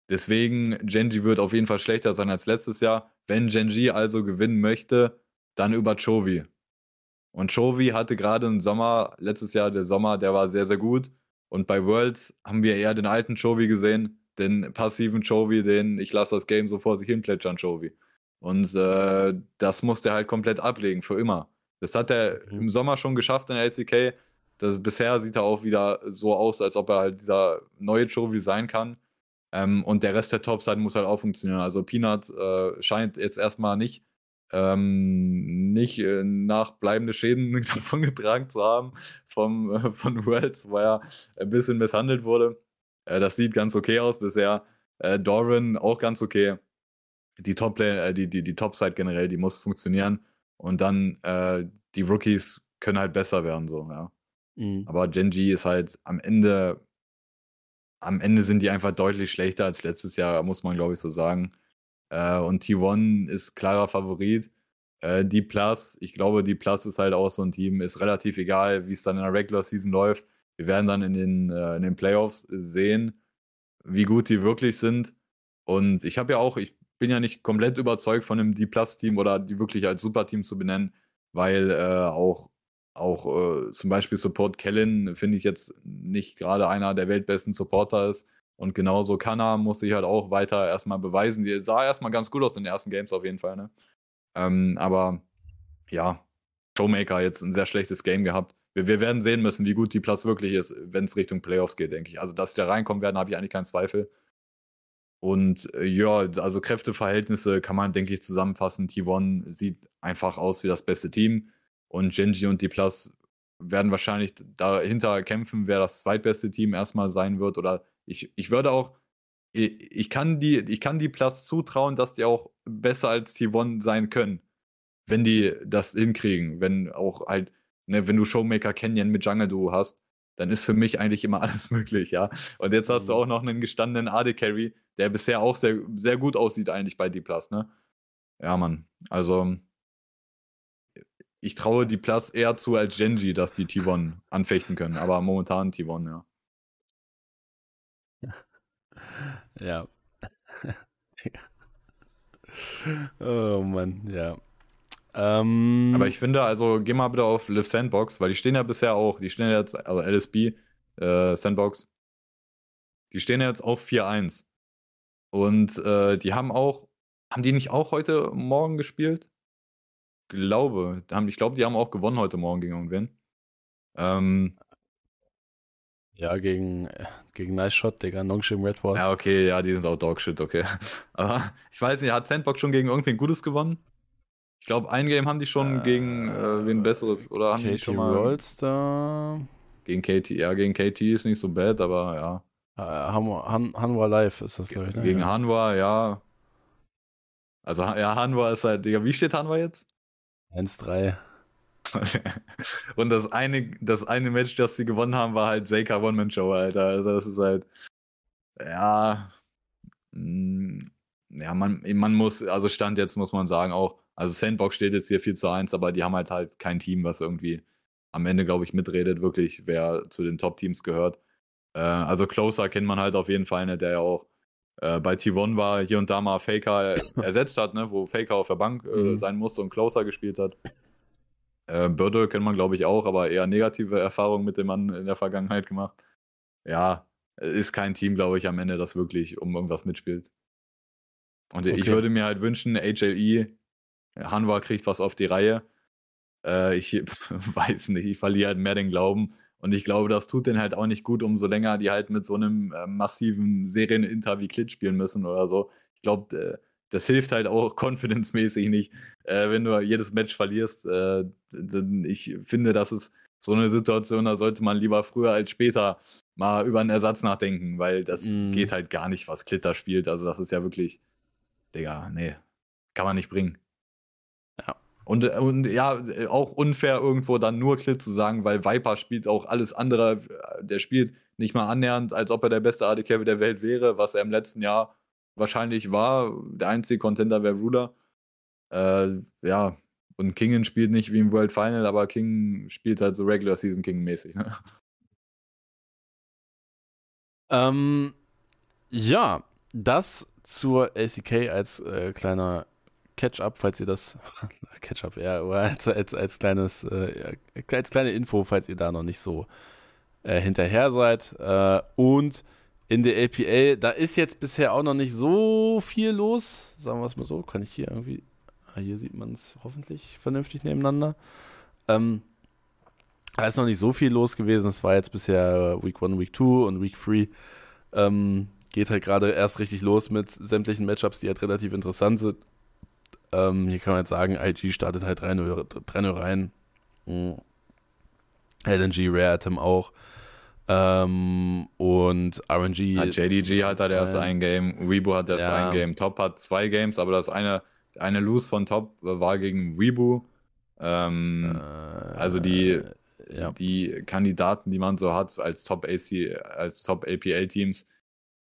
deswegen, Genji wird auf jeden Fall schlechter sein als letztes Jahr. Wenn Genji also gewinnen möchte, dann über Chovy. Und Chovy hatte gerade im Sommer, letztes Jahr der Sommer, der war sehr, sehr gut. Und bei Worlds haben wir eher den alten Chovy gesehen, den passiven Chovy, den ich lasse das Game so vor sich hin plätschern Chovy. Und äh, das musste er halt komplett ablegen, für immer. Das hat er mhm. im Sommer schon geschafft in der LCK. Das, bisher sieht er auch wieder so aus, als ob er halt dieser neue Chovy sein kann. Ähm, und der Rest der Topside muss halt auch funktionieren. Also Peanut äh, scheint jetzt erstmal nicht ähm, nicht äh, nachbleibende Schäden davon getragen zu haben vom, äh, von Worlds, wo er ein bisschen misshandelt wurde. Äh, das sieht ganz okay aus bisher. Äh, Doran auch ganz okay. Die Top-Play, äh, die, die, die Top-Side generell, die muss funktionieren. Und dann äh, die Rookies können halt besser werden, so, ja. Mhm. Aber Genji ist halt am Ende, am Ende sind die einfach deutlich schlechter als letztes Jahr, muss man glaube ich so sagen. Äh, und T1 ist klarer Favorit. Äh, die Plus, ich glaube, die Plus ist halt auch so ein Team, ist relativ egal, wie es dann in der Regular Season läuft. Wir werden dann in den, äh, in den Playoffs sehen, wie gut die wirklich sind. Und ich habe ja auch, ich bin ja nicht komplett überzeugt von einem D-Plus-Team oder die wirklich als Superteam zu benennen. weil äh, auch, auch äh, zum Beispiel Support Kellen finde ich jetzt nicht gerade einer der weltbesten Supporter ist. Und genauso Kanna muss sich halt auch weiter erstmal beweisen. Die sah erstmal ganz gut aus in den ersten Games auf jeden Fall, ne? Ähm, aber ja, Showmaker jetzt ein sehr schlechtes Game gehabt. Wir, wir werden sehen müssen, wie gut die Platz wirklich ist, wenn es Richtung Playoffs geht, denke ich. Also, dass die da reinkommen werden, habe ich eigentlich keinen Zweifel. Und äh, ja, also Kräfteverhältnisse kann man, denke ich, zusammenfassen. T1 sieht einfach aus wie das beste Team. Und Genji und die Plus werden wahrscheinlich dahinter kämpfen, wer das zweitbeste Team erstmal sein wird. Oder ich, ich würde auch, ich, ich, kann die, ich kann die Plus zutrauen, dass die auch besser als T1 sein können wenn die das hinkriegen, wenn auch halt, ne, wenn du Showmaker Canyon mit Jungle Duo hast, dann ist für mich eigentlich immer alles möglich, ja. Und jetzt hast mhm. du auch noch einen gestandenen AD Carry, der bisher auch sehr, sehr gut aussieht eigentlich bei D Plus, ne? Ja, Mann. Also ich traue die Plus eher zu als Genji, dass die T1 anfechten können, aber momentan T1, ja. Ja. oh Mann, ja. Ähm, Aber ich finde, also geh mal bitte auf Live Sandbox, weil die stehen ja bisher auch, die stehen jetzt, also LSB, äh, Sandbox, die stehen jetzt auf 4-1. Und äh, die haben auch, haben die nicht auch heute Morgen gespielt? Glaube, ich glaube, die haben auch gewonnen heute Morgen gegen irgendwen. Ähm, ja, gegen, gegen Nice Shot, Digga, Nongshim Red Force. Ja, okay, ja, die sind auch Dogshit, okay. Aber ich weiß nicht, hat Sandbox schon gegen irgendwen Gutes gewonnen? Ich glaube, ein Game haben die schon äh, gegen äh, wen Besseres. Oder haben KT die schon mal. Rollstar. Gegen KT, ja, gegen KT ist nicht so bad, aber ja. Hanwha, Han, Hanwha Live ist das, glaube ich. Ne? Gegen ja. Hanwha, ja. Also, ja, Hanwha ist halt, Digga, wie steht Hanwha jetzt? 1-3. Und das eine, das eine Match, das sie gewonnen haben, war halt Seika One-Man-Show, Alter. Also, das ist halt. Ja. Mh, mm, ja, man, man muss, also Stand jetzt muss man sagen, auch also Sandbox steht jetzt hier 4 zu 1, aber die haben halt halt kein Team, was irgendwie am Ende, glaube ich, mitredet, wirklich, wer zu den Top-Teams gehört. Äh, also Closer kennt man halt auf jeden Fall, ne, der ja auch äh, bei T1 war, hier und da mal Faker ersetzt hat, ne, wo Faker auf der Bank äh, mhm. sein musste und Closer gespielt hat. Äh, Börde kennt man, glaube ich, auch, aber eher negative Erfahrungen mit dem Mann in der Vergangenheit gemacht. Ja, ist kein Team, glaube ich, am Ende, das wirklich um irgendwas mitspielt. Und okay. ich würde mir halt wünschen, HLE Hanwha kriegt was auf die Reihe. Äh, ich weiß nicht, ich verliere halt mehr den Glauben. Und ich glaube, das tut denen halt auch nicht gut, umso länger die halt mit so einem äh, massiven Serieninter wie Klit spielen müssen oder so. Ich glaube, äh, das hilft halt auch confidence-mäßig nicht, äh, wenn du jedes Match verlierst. Äh, ich finde, das ist so eine Situation, da sollte man lieber früher als später mal über einen Ersatz nachdenken, weil das mm. geht halt gar nicht, was Klitter spielt. Also das ist ja wirklich, Digga, nee, kann man nicht bringen. Ja. Und, und ja, auch unfair irgendwo dann nur Klit zu sagen, weil Viper spielt auch alles andere. Der spielt nicht mal annähernd, als ob er der beste AD Carry der Welt wäre, was er im letzten Jahr wahrscheinlich war. Der einzige Contender wäre Ruler. Äh, ja, und Kingen spielt nicht wie im World Final, aber King spielt halt so Regular Season King mäßig. Ne? Ähm, ja, das zur ACK als äh, kleiner Catch-up, falls ihr das, Catch-up, ja, als, als, als kleines, äh, als kleine Info, falls ihr da noch nicht so äh, hinterher seid. Äh, und in der LPL, da ist jetzt bisher auch noch nicht so viel los, sagen wir es mal so, kann ich hier irgendwie, ah, hier sieht man es hoffentlich vernünftig nebeneinander. Ähm, da ist noch nicht so viel los gewesen, es war jetzt bisher Week 1, Week 2 und Week 3. Ähm, geht halt gerade erst richtig los mit sämtlichen Matchups, die halt relativ interessant sind. Ähm, hier kann man jetzt sagen, IG startet halt 3-0 rein. Mhm. LNG, Rare Atom auch. Ähm, und RNG. Ja, JDG hat halt erst ein Game, Weibo hat erst ja. ein Game, Top hat zwei Games, aber das eine, eine Lose von Top war gegen Weibo. Ähm, äh, also die, ja. die Kandidaten, die man so hat als Top AC, als Top APL Teams,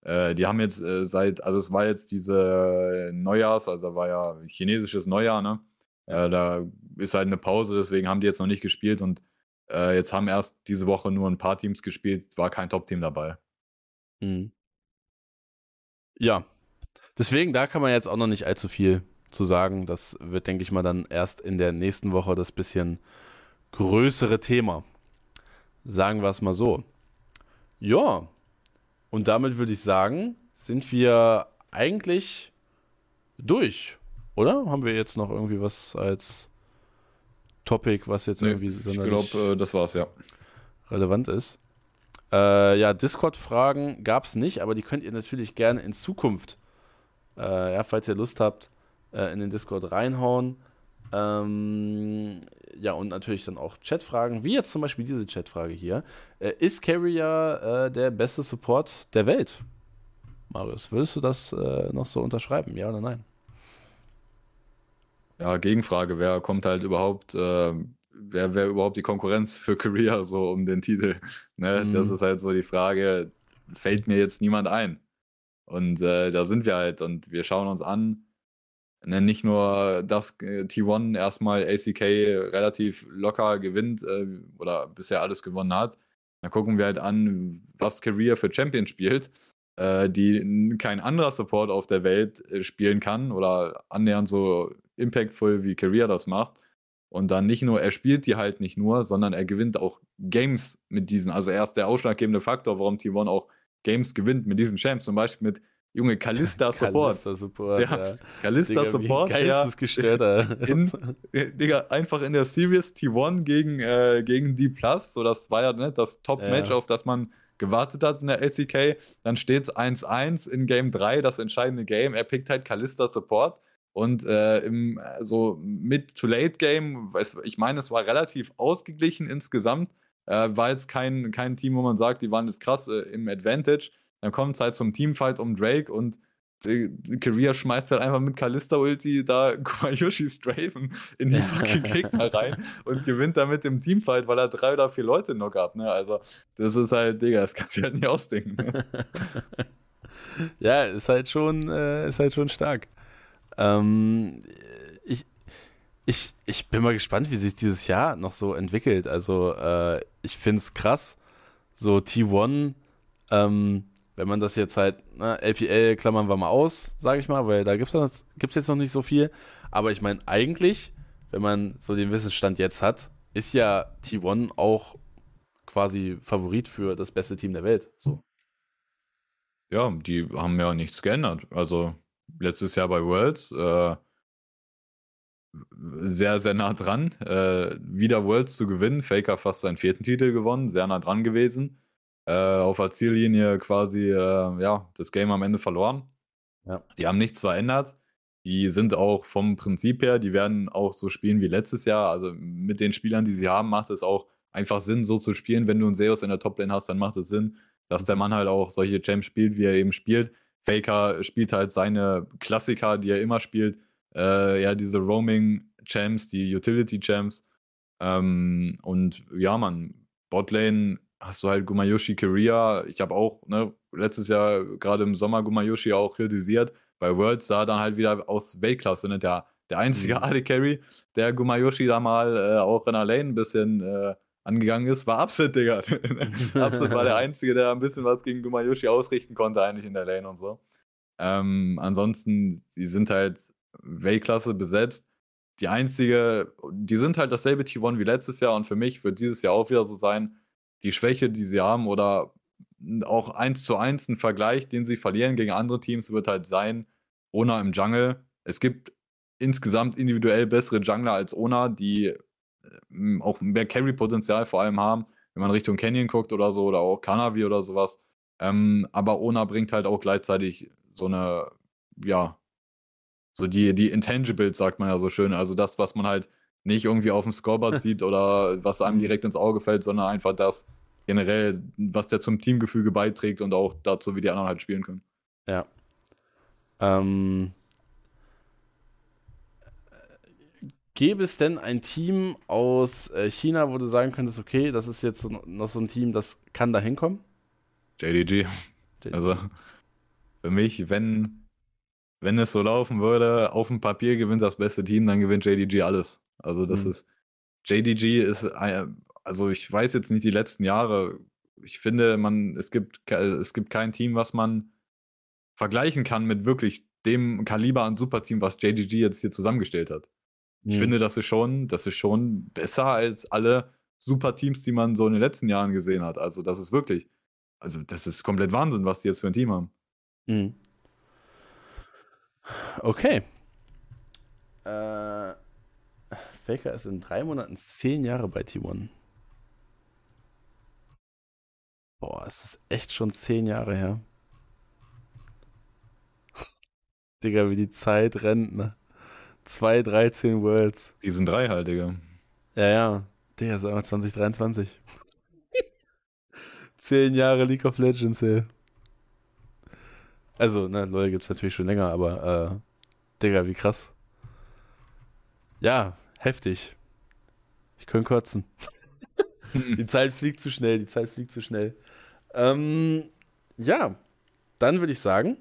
äh, die haben jetzt äh, seit, also es war jetzt diese Neujahrs, also war ja chinesisches Neujahr, ne? Äh, da ist halt eine Pause, deswegen haben die jetzt noch nicht gespielt und äh, jetzt haben erst diese Woche nur ein paar Teams gespielt, war kein Top-Team dabei. Mhm. Ja, deswegen, da kann man jetzt auch noch nicht allzu viel zu sagen. Das wird, denke ich mal, dann erst in der nächsten Woche das bisschen größere Thema. Sagen wir es mal so. Ja, und damit würde ich sagen, sind wir eigentlich durch, oder? Haben wir jetzt noch irgendwie was als Topic, was jetzt nee, irgendwie so Ich glaube, äh, das war's, ja. Relevant ist. Äh, ja, Discord-Fragen gab es nicht, aber die könnt ihr natürlich gerne in Zukunft, äh, ja, falls ihr Lust habt, äh, in den Discord reinhauen. Ähm, ja, und natürlich dann auch Chatfragen, wie jetzt zum Beispiel diese Chatfrage hier. Äh, ist Carrier äh, der beste Support der Welt? Marius, würdest du das noch so unterschreiben, ja oder nein? Ja, Gegenfrage, wer kommt halt überhaupt, äh, wer wäre überhaupt die Konkurrenz für Career so um den Titel? Ne? Mhm. Das ist halt so die Frage, fällt mir jetzt niemand ein? Und äh, da sind wir halt und wir schauen uns an, Ne, nicht nur, dass äh, T1 erstmal ACK relativ locker gewinnt äh, oder bisher alles gewonnen hat. Dann gucken wir halt an, was Career für Champion spielt, äh, die kein anderer Support auf der Welt spielen kann oder annähernd so impactful wie Career das macht. Und dann nicht nur, er spielt die halt nicht nur, sondern er gewinnt auch Games mit diesen. Also er ist der ausschlaggebende Faktor, warum T1 auch Games gewinnt mit diesen Champs. Zum Beispiel mit Junge, Kalista Support. Kalista Support, ja. ja. Kalista Digga, Support. Geistesgestörter. Ja, Digga, einfach in der Series T1 gegen, äh, gegen D+, so das war ja ne, das Top-Match, ja. auf das man gewartet hat in der LCK. Dann steht es 1-1 in Game 3, das entscheidende Game. Er pickt halt Kalista Support. Und äh, im äh, so Mid-to-Late-Game, ich meine, es war relativ ausgeglichen insgesamt. Äh, war jetzt kein, kein Team, wo man sagt, die waren jetzt krass äh, im Advantage. Dann kommt es halt zum Teamfight um Drake und Career schmeißt halt einfach mit Kalista Ulti da Gumayushi Straven in die fucking Gegner rein und gewinnt damit im Teamfight, weil er drei oder vier Leute noch gab. Ne? Also, das ist halt, Digga, das kannst du halt nicht ausdenken. Ne? ja, ist halt schon, äh, ist halt schon stark. Ähm, ich, ich, ich bin mal gespannt, wie sich dieses Jahr noch so entwickelt. Also, äh, ich finde es krass. So T1, ähm, wenn man das jetzt halt, na, ne, LPL klammern wir mal aus, sage ich mal, weil da gibt es jetzt noch nicht so viel. Aber ich meine, eigentlich, wenn man so den Wissensstand jetzt hat, ist ja T1 auch quasi Favorit für das beste Team der Welt. So. Ja, die haben ja nichts geändert. Also letztes Jahr bei Worlds äh, sehr, sehr nah dran. Äh, wieder Worlds zu gewinnen. Faker fast seinen vierten Titel gewonnen, sehr nah dran gewesen äh, auf der Ziellinie quasi äh, ja, das Game am Ende verloren. Ja. Die haben nichts verändert. Die sind auch vom Prinzip her, die werden auch so spielen wie letztes Jahr. Also mit den Spielern, die sie haben, macht es auch einfach Sinn, so zu spielen. Wenn du einen Zeus in der Toplane hast, dann macht es Sinn, dass der mhm. Mann halt auch solche Champs spielt, wie er eben spielt. Faker spielt halt seine Klassiker, die er immer spielt. Äh, ja, diese Roaming-Champs, die Utility-Champs. Ähm, und ja, man, Botlane hast du halt Gumayoshi Korea. Ich habe auch ne, letztes Jahr gerade im Sommer Gumayoshi auch kritisiert. Bei Worlds sah dann halt wieder aus Weltklasse, ne? der, der einzige mhm. AD Carry, der Gumayoshi da mal äh, auch in der Lane ein bisschen äh, angegangen ist, war Upset, Digga. Upset war der Einzige, der ein bisschen was gegen Gumayoshi ausrichten konnte, eigentlich in der Lane und so. Ähm, ansonsten, die sind halt Weltklasse besetzt. Die einzige, die sind halt dasselbe T1 wie letztes Jahr und für mich wird dieses Jahr auch wieder so sein, die Schwäche, die sie haben oder auch eins zu eins ein Vergleich, den sie verlieren gegen andere Teams, wird halt sein, Ona im Jungle. Es gibt insgesamt individuell bessere Jungler als Ona, die auch mehr Carry-Potenzial vor allem haben, wenn man Richtung Canyon guckt oder so, oder auch Kanavi oder sowas. Ähm, aber Ona bringt halt auch gleichzeitig so eine, ja, so die, die Intangibles, sagt man ja so schön. Also das, was man halt nicht irgendwie auf dem Scoreboard sieht oder was einem mhm. direkt ins Auge fällt, sondern einfach das generell, was der zum Teamgefüge beiträgt und auch dazu, wie die anderen halt spielen können. Ja. Ähm, gäbe es denn ein Team aus äh, China, wo du sagen könntest, okay, das ist jetzt noch so ein Team, das kann da hinkommen? JDG. JDG. Also für mich, wenn, wenn es so laufen würde, auf dem Papier gewinnt das beste Team, dann gewinnt JDG alles. Also das mhm. ist, JDG ist, also ich weiß jetzt nicht die letzten Jahre, ich finde, man, es gibt, es gibt kein Team, was man vergleichen kann mit wirklich dem Kaliber an Superteam, was JGG jetzt hier zusammengestellt hat. Ich Hm. finde, das ist schon, das ist schon besser als alle Superteams, die man so in den letzten Jahren gesehen hat. Also, das ist wirklich, also, das ist komplett Wahnsinn, was die jetzt für ein Team haben. Mhm. Okay. Äh, Faker ist in drei Monaten zehn Jahre bei T1. Boah, ist das echt schon zehn Jahre her. Digga, wie die Zeit rennt, ne? 2, 13 Worlds. Season 3 halt, Digga. Ja, ja. Digga, sagen wir 2023. Zehn Jahre League of Legends, ey. Also, ne, LoL gibt's natürlich schon länger, aber, äh, Digga, wie krass. Ja, heftig. Ich könnte kotzen. Die Zeit fliegt zu schnell, die Zeit fliegt zu schnell. Ähm, ja, dann würde ich sagen,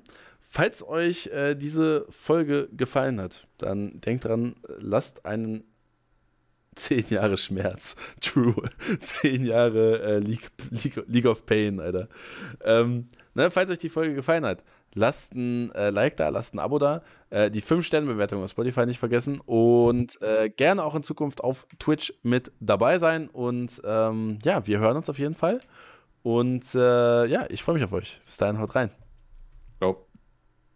falls euch äh, diese Folge gefallen hat, dann denkt dran, lasst einen 10 Jahre Schmerz. True. 10 Jahre äh, League, League, League of Pain, Alter. Ähm, ne, falls euch die Folge gefallen hat, lasst ein äh, Like da, lasst ein Abo da. Äh, die 5-Sterne-Bewertung auf Spotify nicht vergessen. Und äh, gerne auch in Zukunft auf Twitch mit dabei sein. Und ähm, ja, wir hören uns auf jeden Fall. Und äh, ja, ich freue mich auf euch. Bis dahin, haut rein.